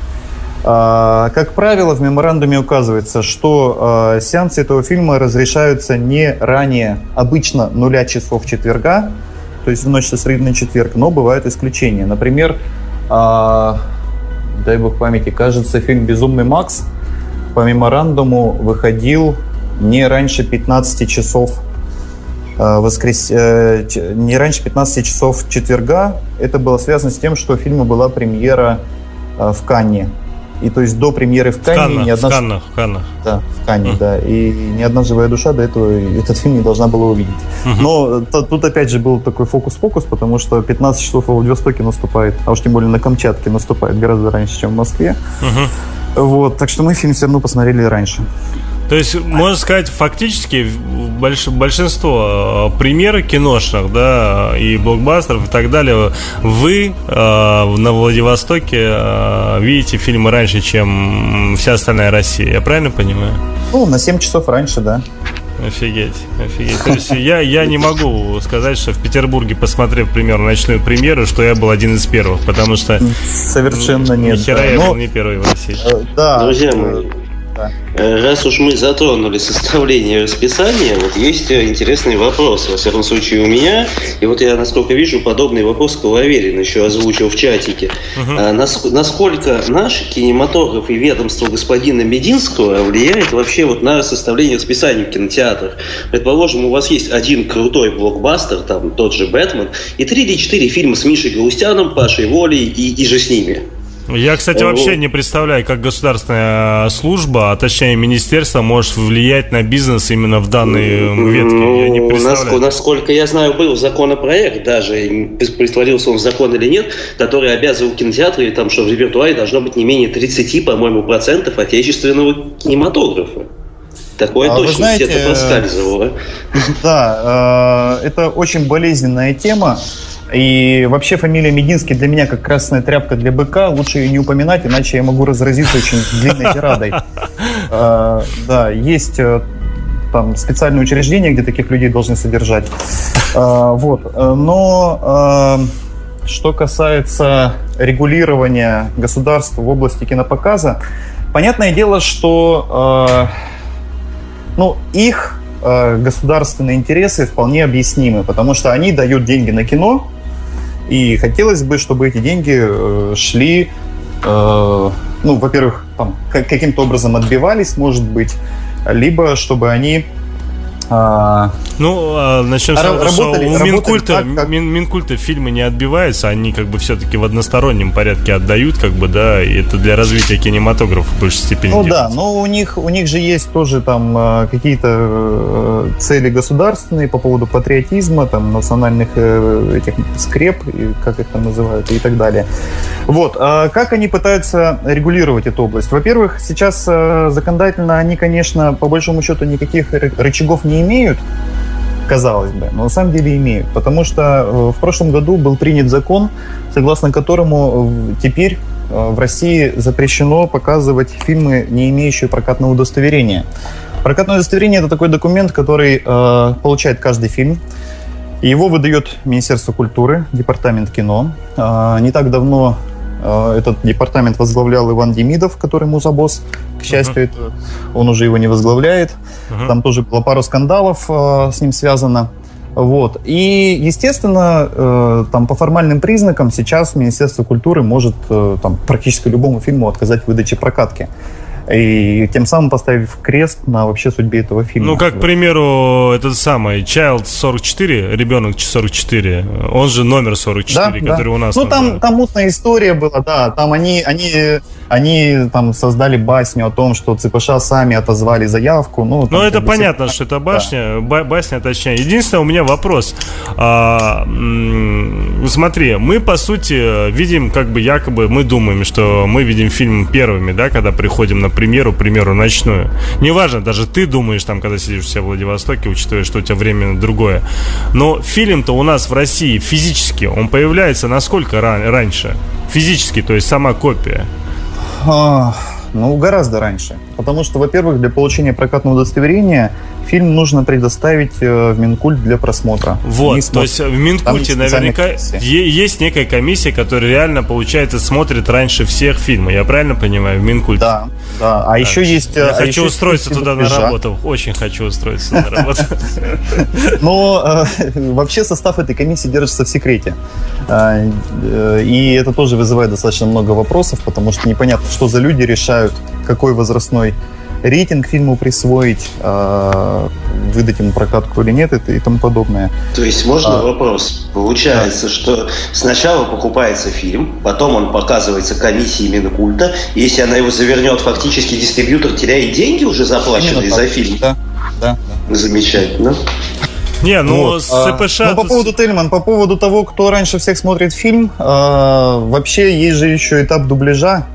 А, Как правило, в меморандуме указывается, что а, сеансы этого фильма разрешаются не ранее обычно нуля часов четверга, то есть в ночь со среды на четверг, но бывают исключения. Например, а, дай бог памяти, кажется, фильм «Безумный Макс» по меморандуму выходил не раньше 15 часов воскрес... э, не раньше 15 часов четверга. Это было связано с тем, что у фильма была премьера э, в Канне. И то есть до премьеры в В Канне Каннах, ни одна... в Каннах, в Каннах. Да, в Канне, Мгм. да. И ни одна живая душа до этого <laughs> этот фильм не должна была увидеть. Мгм. Но т- тут опять же был такой фокус-фокус, потому что 15 часов в Владивостоке наступает, а уж тем более на Камчатке наступает гораздо раньше, чем в Москве. Мгм. Вот, так что мы фильм все равно посмотрели раньше. То есть, можно сказать, фактически больш- большинство э, премьер киношных, да, и блокбастеров и так далее, вы э, на Владивостоке э, видите фильмы раньше, чем вся остальная Россия. Я правильно понимаю? Ну, на 7 часов раньше, да. Офигеть, офигеть. То есть я, я не могу сказать, что в Петербурге, посмотрев, примерно, ночную премьеру, что я был один из первых, потому что Совершенно нет. ни хера да. я Ну, был не первый в России. э, да. Друзья мои, да. Э, Раз уж мы затронули составление расписания, вот есть э, интересный вопрос, во всяком случае у меня, и вот я, насколько вижу, подобный вопрос Коловерин еще озвучил в чатике. А нас- насколько наш кинематограф и ведомство господина Мединского влияет вообще вот на составление расписания в кинотеатрах? Предположим, у вас есть один крутой блокбастер, там тот же «Бэтмен», и три или четыре фильма с Мишей Галустяном, Пашей Волей и, и же с ними. Я, кстати, Э, вообще не представляю, как государственная служба, а точнее министерство, может влиять на бизнес именно в данной м, ветке. Я не Ну, представляю. наско- насколько я знаю, был законопроект, даже притворился он в закон или нет, который обязывал кинотеатры, там, что в репертуаре должно быть не менее 30, по-моему, процентов отечественного кинематографа. Такое А вы точно знаете, где-то проскальзывало. Да, э, это очень болезненная тема. И вообще фамилия Мединский для меня как красная тряпка для быка. Лучше ее не упоминать, иначе я могу разразиться очень длинной тирадой. <laughs> Э, Да, есть э, там специальные учреждения, где таких людей должны содержать. Э, Вот. Но что касается регулирования государства в области кинопоказа, понятное дело, что ну, их государственные интересы вполне объяснимы, потому что они дают деньги на кино, и хотелось бы, чтобы эти деньги э, шли, э, ну, во-первых, там, как- каким-то образом отбивались, может быть, либо чтобы они а, Ну, а, начнем с А того, ра- что у Минкульта, так, как- Мин- Минкульта фильмы не отбиваются, они как бы все-таки в одностороннем порядке отдают, как бы, да, и это для развития кинематографа в большей степени Ну да, делается. но у них, у них же есть тоже там какие-то э, цели государственные по поводу патриотизма, там национальных э, этих скреп, как их там называют, и так далее. Вот, а как они пытаются регулировать эту область? Во-первых, сейчас э, законодательно они, конечно, по большому счету никаких ры- рычагов не имеют, казалось бы, но на самом деле имеют. Потому что э, в прошлом году был принят закон, согласно которому э, теперь э, в России запрещено показывать фильмы, не имеющие прокатного удостоверения. Прокатное удостоверение – это такой документ, который э, получает каждый фильм. Его выдает Министерство культуры, Департамент кино. Э, не так давно этот департамент возглавлял Иван Демидов, который музабосс. К счастью, это, он уже его не возглавляет. Мгм. Там тоже было пару скандалов э, с ним связано. Вот. И, естественно, э, там по формальным признакам сейчас Министерство культуры может э, там, практически любому фильму отказать в выдаче прокатки. И тем самым поставив крест на вообще судьбе этого фильма. Ну, как, к примеру, этот самый Child 44, ребенок 44, он же номер 44, Да, который да. у нас. Ну, там, там мутная история была, да. Там они, они, они там создали басню о том, что ЦПШ сами отозвали заявку. Ну, там Ну, это бы все- понятно, что это башня, ба- басня, точнее. Единственное, у меня вопрос. А, смотри, мы, по сути, видим, как бы якобы, мы думаем, что мы видим фильм первыми, да, когда приходим на премьеру, премьеру ночную. Неважно, даже ты думаешь, там, когда сидишь у себя в Владивостоке, учитывая, что у тебя время другое. Но фильм-то у нас в России физически, он появляется насколько ран- раньше? Физически, то есть сама копия. А, Ну, гораздо раньше. Потому что, во-первых, для получения прокатного удостоверения фильм нужно предоставить э, в Минкульт для просмотра. Вот, то есть в Там Минкульте наверняка комиссия. есть некая комиссия, которая реально, получается, смотрит раньше всех фильмы. Я правильно понимаю? В Минкульте. Да, да. А еще есть... э, Я а хочу еще устроиться туда на работу. Очень хочу устроиться на работу. Но э, вообще состав этой комиссии держится в секрете. А, э, И это тоже вызывает достаточно много вопросов, потому что непонятно, что за люди решают, какой возрастной рейтинг фильму присвоить, а, выдать ему прокатку или нет и, и тому подобное. То есть можно А. вопрос? Получается, что сначала покупается фильм, потом он показывается комиссии Минкульта. Если она его завернет, фактически дистрибьютор теряет деньги уже заплаченные Именно за фильм. Да, да. Замечательно. Не, ну Вот, с а, ну, по поводу Тельман, по поводу того, кто раньше всех смотрит фильм, а, вообще есть же еще этап дубляжа.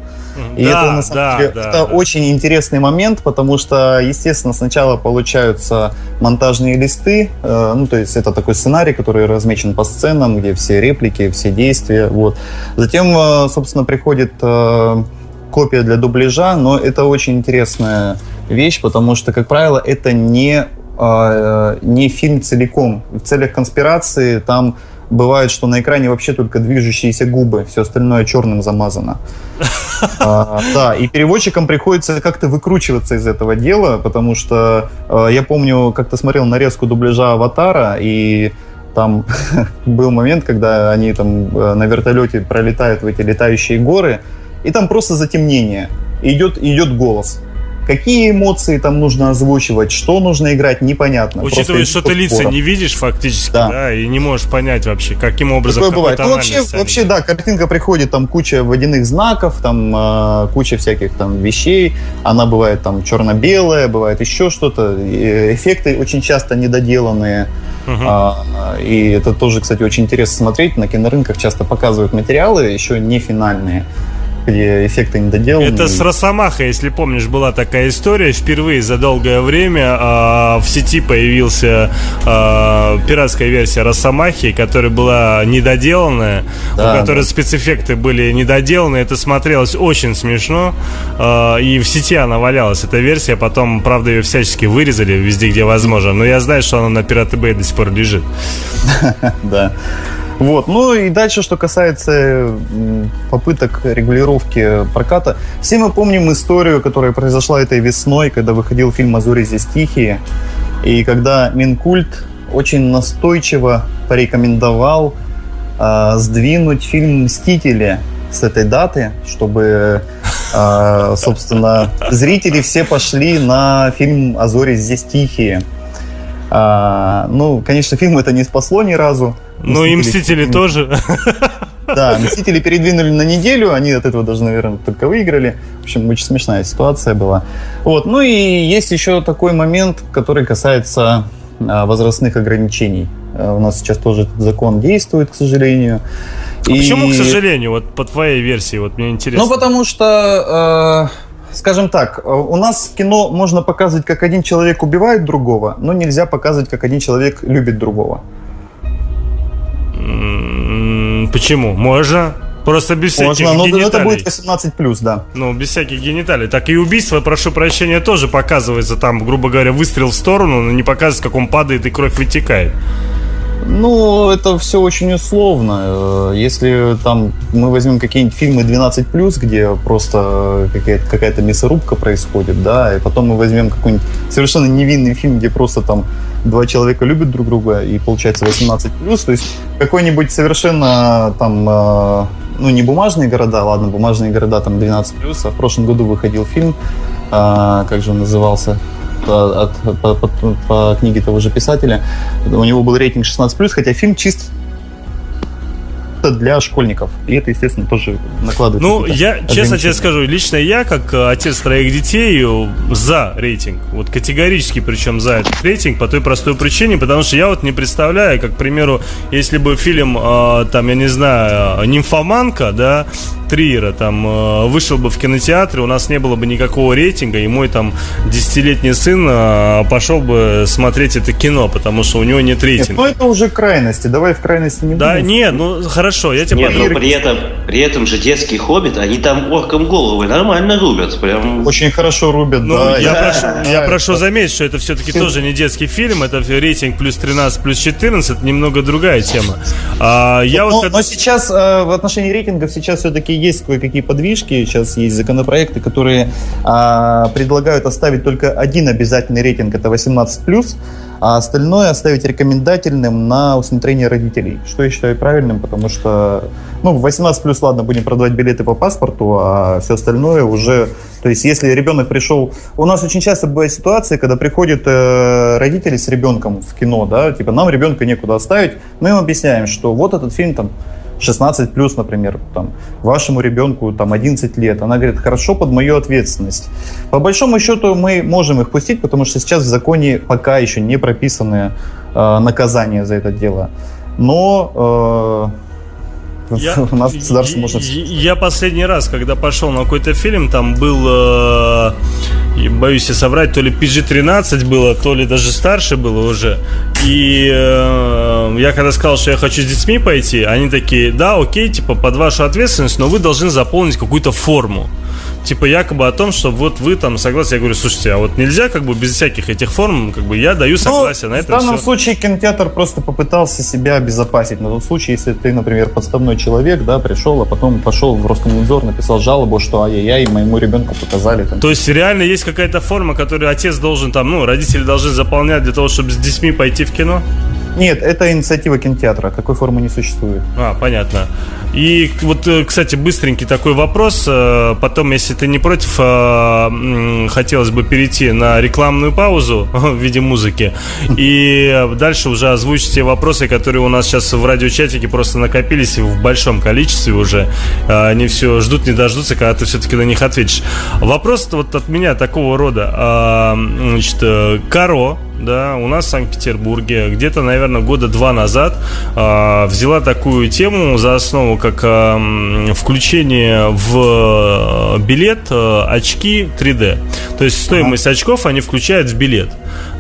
И Да, это, на самом да, деле, да, это да. очень интересный момент, потому что, естественно, сначала получаются монтажные листы, э, ну, то есть это такой сценарий, который размечен по сценам, где все реплики, все действия, вот. Затем, э, собственно, приходит э, копия для дубляжа, но это очень интересная вещь, потому что, как правило, это не, э, не фильм целиком. В целях конспирации там бывает, что на экране вообще только движущиеся губы, все остальное черным замазано. <laughs> А, Да, и переводчикам приходится как-то выкручиваться из этого дела, потому что э, я помню, как-то смотрел нарезку дубляжа «Аватара», и там <laughs> был момент, когда они там э, на вертолете пролетают в эти летающие горы, и там просто затемнение, и идет, идет голос. Какие эмоции там нужно озвучивать, что нужно играть, непонятно. Учитывая, что ты лица не видишь фактически, да. Да. и не можешь понять вообще, каким образом, Такое бывает. Ну, вообще, вообще, да, картинка приходит, там куча водяных знаков, там э, куча всяких там вещей. Она бывает там черно-белая, бывает еще что-то. И Эффекты очень часто недоделанные. Мгм. А, и это тоже, кстати, очень интересно смотреть. На кинорынках часто показывают материалы, еще не финальные, где эффекты недоделаны. Это с Росомаха, если помнишь, была такая история. Впервые за долгое время а, в сети появился а, пиратская версия Росомахи, которая была недоделанная, Да, у которой да. спецэффекты были недоделаны. Это смотрелось очень смешно. а, и в сети она валялась, эта версия. Потом, правда, ее всячески вырезали везде, где возможно. Но я знаю, что она на Pirate Bay до сих пор лежит. <laughs> Да. Вот. Ну и дальше, что касается попыток регулировки проката. Все мы помним историю, которая произошла этой весной, когда выходил фильм «Азори здесь тихие». И когда Минкульт очень настойчиво порекомендовал а, сдвинуть фильм «Мстители» с этой даты, чтобы, а, собственно, зрители все пошли на фильм «Азори здесь тихие». А, ну, конечно, фильм это не спасло ни разу. Ну и Мстители тоже. Да, Мстители передвинули на неделю, они от этого даже, наверное, только выиграли. В общем, очень смешная ситуация была. Вот, ну и есть еще такой момент, который касается а, возрастных ограничений. А, У нас сейчас тоже этот закон действует, к сожалению. А Почему, к И- сожалению, вот по твоей версии, вот мне интересно. Ну, потому что, э, скажем так, у нас в кино можно показывать, как один человек убивает другого, но нельзя показывать, как один человек любит другого. Почему? Можно. Просто без всяких Можно, но это гениталий. будет 18 плюс, да. Ну, без всяких гениталий. Так и убийство, прошу прощения, тоже показывается там, грубо говоря, выстрел в сторону, но не показывается, как он падает и кровь вытекает. Ну, это все очень условно. Э, Если там мы возьмем какие-нибудь фильмы 12+, где просто какая-то, какая-то мясорубка происходит, да, и потом мы возьмем какой-нибудь совершенно невинный фильм, где просто там два человека любят друг друга, и получается 18+, то есть какой-нибудь совершенно там, э, ну, не бумажные города, ладно, бумажные города там 12+, а в прошлом году выходил фильм а, как же он назывался, от- по- по- по книге того же писателя. У него был рейтинг 16+, хотя фильм чисто для школьников. И это, естественно, тоже накладывает... Ну, я честно тебе скажу, лично я, как э, отец троих детей, за рейтинг. Вот категорически, причем за этот рейтинг, по той простой причине, потому что я вот не представляю, как, к примеру, если бы фильм, э, там, я не знаю, э, «Нимфоманка», да, Триера, там, э, вышел бы в кинотеатре, у нас не было бы никакого рейтинга, и мой, там, десятилетний сын э, пошел бы смотреть это кино, потому что у него нет Нет, рейтинга. ну это уже крайности. Давай в крайности не Да, будем. нет, ну, хорошо, я тебе Нет, но при этом, при этом же детский хоббит, они там орком головы нормально рубят. Прям Очень хорошо рубят, Ну, да. я, да, прошу, да, я да. прошу заметить, что это все-таки тоже не детский фильм, это рейтинг плюс 13, плюс 14, это немного другая тема. А, я но, вот как- но сейчас э, в отношении рейтингов сейчас все-таки есть кое-какие подвижки. Сейчас есть законопроекты, которые а, предлагают оставить только один обязательный рейтинг, это 18+, а остальное оставить рекомендательным на усмотрение родителей. Что я считаю правильным, потому что, ну, 18+, ладно, будем продавать билеты по паспорту, а все остальное уже... То есть, если ребенок пришел... У нас очень часто бывают ситуации, когда приходят э, родители с ребенком в кино, да, типа, нам ребенка некуда оставить, мы им объясняем, что вот этот фильм там 16 плюс, например, там, вашему ребенку там 11 лет. Она говорит, хорошо, под мою ответственность. По большому счету мы можем их пустить, потому что сейчас в законе пока еще не прописаны э, наказания за это дело. Но э, Я- у нас государство можно... я, последний раз, когда пошел на какой-то фильм, там был, э, боюсь я соврать, то ли PG-13 было, то ли даже старше было уже. И э, я когда сказал, что я хочу с детьми пойти, они такие, да, окей, типа под вашу ответственность, но вы должны заполнить какую-то форму. Типа якобы о том, что вот вы там согласны. Я говорю, слушайте, а вот нельзя как бы без всяких этих форм, как бы я даю согласие Ну, на в этом данном все. случае кинотеатр просто попытался себя обезопасить. На тот случай, если ты, например, подставной человек, да, пришел, а потом пошел в Роскомнадзор, написал жалобу, что ай-яй-яй, моему ребенку показали. Там, То есть реально есть какая-то форма, которую отец должен там, ну, родители должны заполнять для того, чтобы с детьми пойти в кино? Нет, это инициатива кинотеатра. Такой формы не существует. А, понятно. И вот, э, кстати, быстренький такой вопрос. э, Потом, если ты не против, э, хотелось бы перейти на рекламную паузу <laughs> в виде музыки. И дальше уже озвучить те вопросы, которые у нас сейчас в радиочатике просто накопились в большом количестве уже. Они все ждут, не дождутся, когда ты все-таки на них ответишь. Вопрос вот от меня такого рода. Значит, Каро, да, у нас в Санкт-Петербурге где-то, наверное, года два назад а, взяла такую тему за основу, как м, включение в э, билет э, очки 3D. То есть стоимость очков они включают в билет.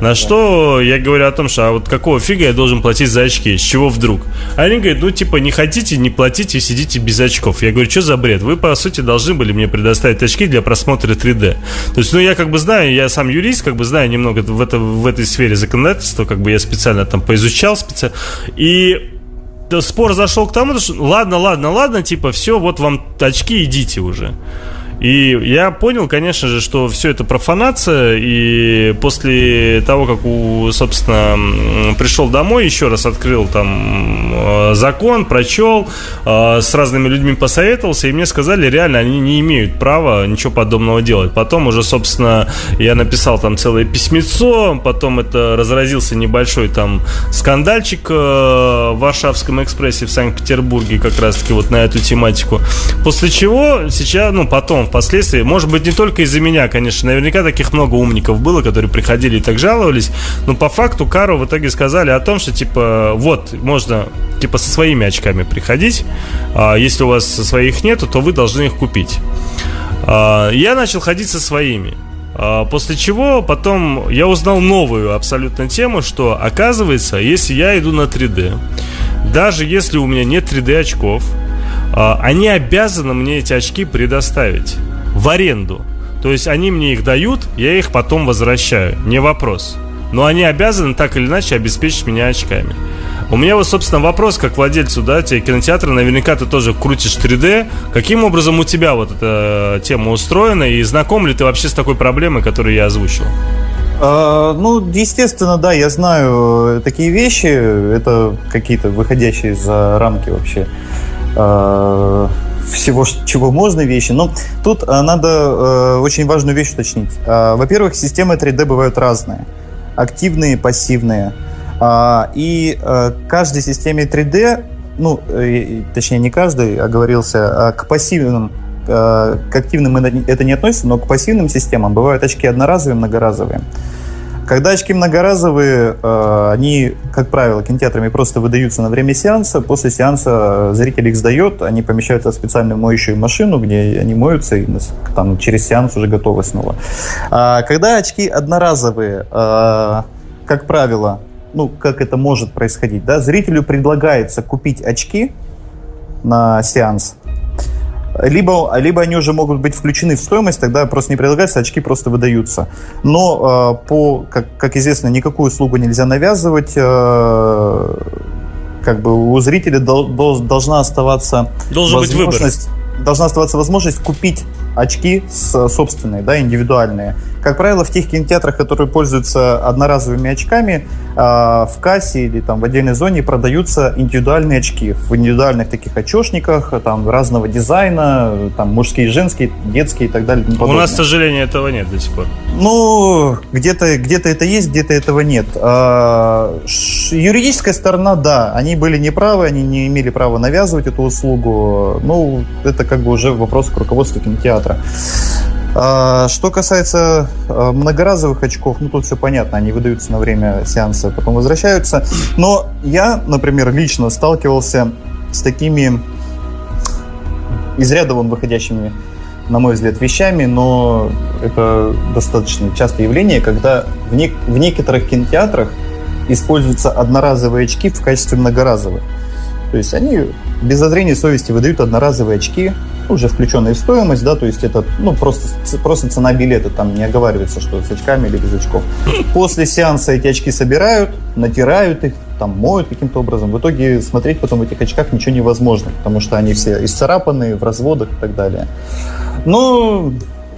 На что я говорю о том, что а вот какого фига я должен платить за очки? С чего вдруг? Они говорят, ну типа не хотите, не платите, сидите без очков. Я говорю, что за бред? Вы по сути должны были мне предоставить очки для просмотра 3D. То есть, ну я как бы знаю, я сам юрист, как бы знаю немного в, это, в этой сфере законодательства, как бы я специально там поизучал специально. И спор зашел к тому, что ладно, ладно, ладно, типа, все, вот вам очки, идите уже. И я понял, конечно же, что все это профанация, и после того, как, у, собственно, пришел домой, еще раз открыл там э, закон, прочел, э, с разными людьми посоветовался, и мне сказали, реально, они не имеют права ничего подобного делать. Потом уже, собственно, я написал там целое письмецо, потом это разразился небольшой там скандальчик э, в Варшавском экспрессе в Санкт-Петербурге как раз-таки вот на эту тематику. После чего сейчас, ну, потом, впоследствии, может быть, не только из-за меня, конечно, наверняка таких много умников было, которые приходили и так жаловались, но по факту Кару в итоге сказали о том, что, типа, вот, можно, типа, со своими очками приходить, а если у вас своих нету, то вы должны их купить. А, Я начал ходить со своими. А, После чего потом я узнал новую абсолютно тему, что оказывается, если я иду на 3D, даже если у меня нет 3D очков, они обязаны мне эти очки предоставить в аренду. То есть они мне их дают, я их потом возвращаю, не вопрос. Но они обязаны так или иначе обеспечить меня очками. У меня вот, собственно, вопрос как владельцу, да, тебе кинотеатра, наверняка ты тоже крутишь 3D. Каким образом у тебя вот эта тема устроена и знаком ли ты вообще с такой проблемой, которую я озвучил? А, ну, естественно, да, я знаю э, такие вещи. Это какие-то выходящие за рамки вообще а, всего, чего можно вещи. Но тут а, надо э, очень важную вещь уточнить. А, во-первых, системы 3D бывают разные. Активные, пассивные. А, и э, каждой системе 3D, ну, э, точнее, не каждый оговорился, а к пассивным э, к активным это не относится, но к пассивным системам бывают очки одноразовые, многоразовые. Когда очки многоразовые, э, они, как правило, кинотеатрами просто выдаются на время сеанса. После сеанса зритель их сдает, они помещаются в специальную моющую машину, где они моются и там, через сеанс уже готовы снова. А когда очки одноразовые, э, как правило, ну, как это может происходить, да, зрителю предлагается купить очки на сеанс, либо, либо они уже могут быть включены в стоимость, тогда просто не предлагается, очки просто выдаются. Но э, по, как, как известно, никакую услугу нельзя навязывать. э, как бы у зрителя дол- дол- должна оставаться Должен быть выбор. возможность должна оставаться возможность купить очки с- собственные, да, индивидуальные. Как правило, в тех кинотеатрах, которые пользуются одноразовыми очками, а, в кассе или там в отдельной зоне продаются индивидуальные очки в индивидуальных таких очешниках, там разного дизайна, там мужские, женские, детские и так далее. и У нас, к сожалению, этого нет до сих пор. Ну, где-то где это есть, где-то этого нет. А, юридическая сторона, да, они были неправы, они не имели права навязывать эту услугу. Ну, это как бы уже вопрос к руководству кинотеатра. А, Что касается а, многоразовых очков, ну тут все понятно, они выдаются на время сеанса, потом возвращаются. Но я, например, лично сталкивался с такими из ряда вон выходящими, на мой взгляд, вещами, но это достаточно частое явление, когда в, нек- в некоторых кинотеатрах используются одноразовые очки в качестве многоразовых. То есть они без зазрения совести выдают одноразовые очки, уже включенные в стоимость, да, то есть это ну, просто, просто цена билета, там не оговаривается, что с очками или без очков. После сеанса эти очки собирают, натирают их, там моют каким-то образом. В итоге смотреть потом в этих очках ничего невозможно, потому что они все исцарапаны, в разводах и так далее. Но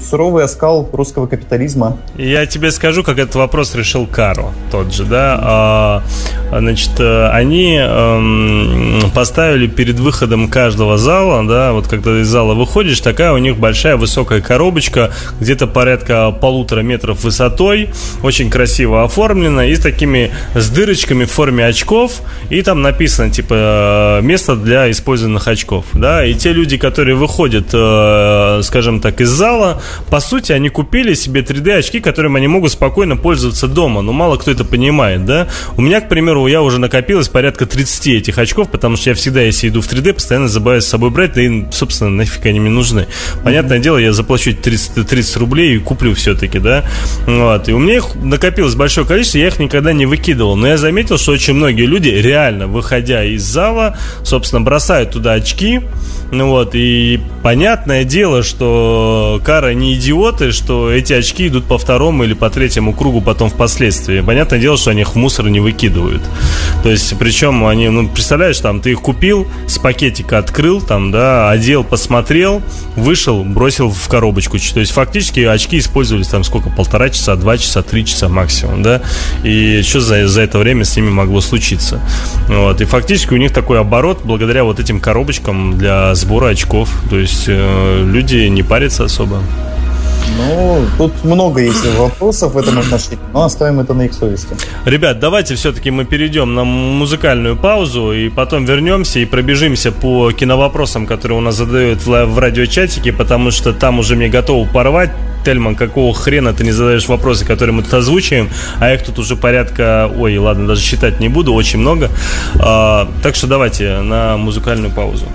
суровый оскал русского капитализма. Я тебе скажу, как этот вопрос решил Каро, тот же, да. А, значит, э, они эм, поставили перед выходом каждого зала, да, вот когда из зала выходишь, такая у них большая высокая коробочка, где-то порядка полутора метров высотой, очень красиво оформлена и с такими с дырочками в форме очков, и там написано, типа, э, место для использованных очков, да, и те люди, которые выходят, э, скажем так, из зала, по сути, они купили себе 3D очки, которыми они могут спокойно пользоваться дома. Но мало кто это понимает, да? У меня, к примеру, я уже накопилось порядка 30 этих очков, потому что я всегда, если иду в 3D, постоянно забываю с собой брать, да и, собственно, нафиг они мне нужны. Понятное дело, я заплачу 30, 30 рублей и куплю все-таки, да? Вот. И у меня их накопилось большое количество, я их никогда не выкидывал. Но я заметил, что очень многие люди, реально, выходя из зала, собственно, бросают туда очки, ну вот, и понятное дело, что Кара не идиоты, что эти очки идут по второму или по третьему кругу потом впоследствии. Понятное дело, что они их в мусор не выкидывают. То есть, причем они, ну, представляешь, там, ты их купил, с пакетика открыл, там, да, одел, посмотрел, вышел, бросил в коробочку. То есть, фактически очки использовались там сколько, полтора часа, два часа, три часа максимум, да, и что за, за это время с ними могло случиться. Вот, и фактически у них такой оборот благодаря вот этим коробочкам для сбора очков. То есть, э, люди не парятся особо. Ну, тут много есть вопросов в этом отношении, но оставим это на их совести. Ребят, давайте все-таки мы перейдем на музыкальную паузу и потом вернемся и пробежимся по киновопросам, которые у нас задают в, в радиочатике, потому что там уже мне готовы порвать. Тельман, какого хрена ты не задаешь вопросы, которые мы тут озвучиваем, а их тут уже порядка, ой, ладно, даже считать не буду, очень много. А, так что давайте на музыкальную паузу.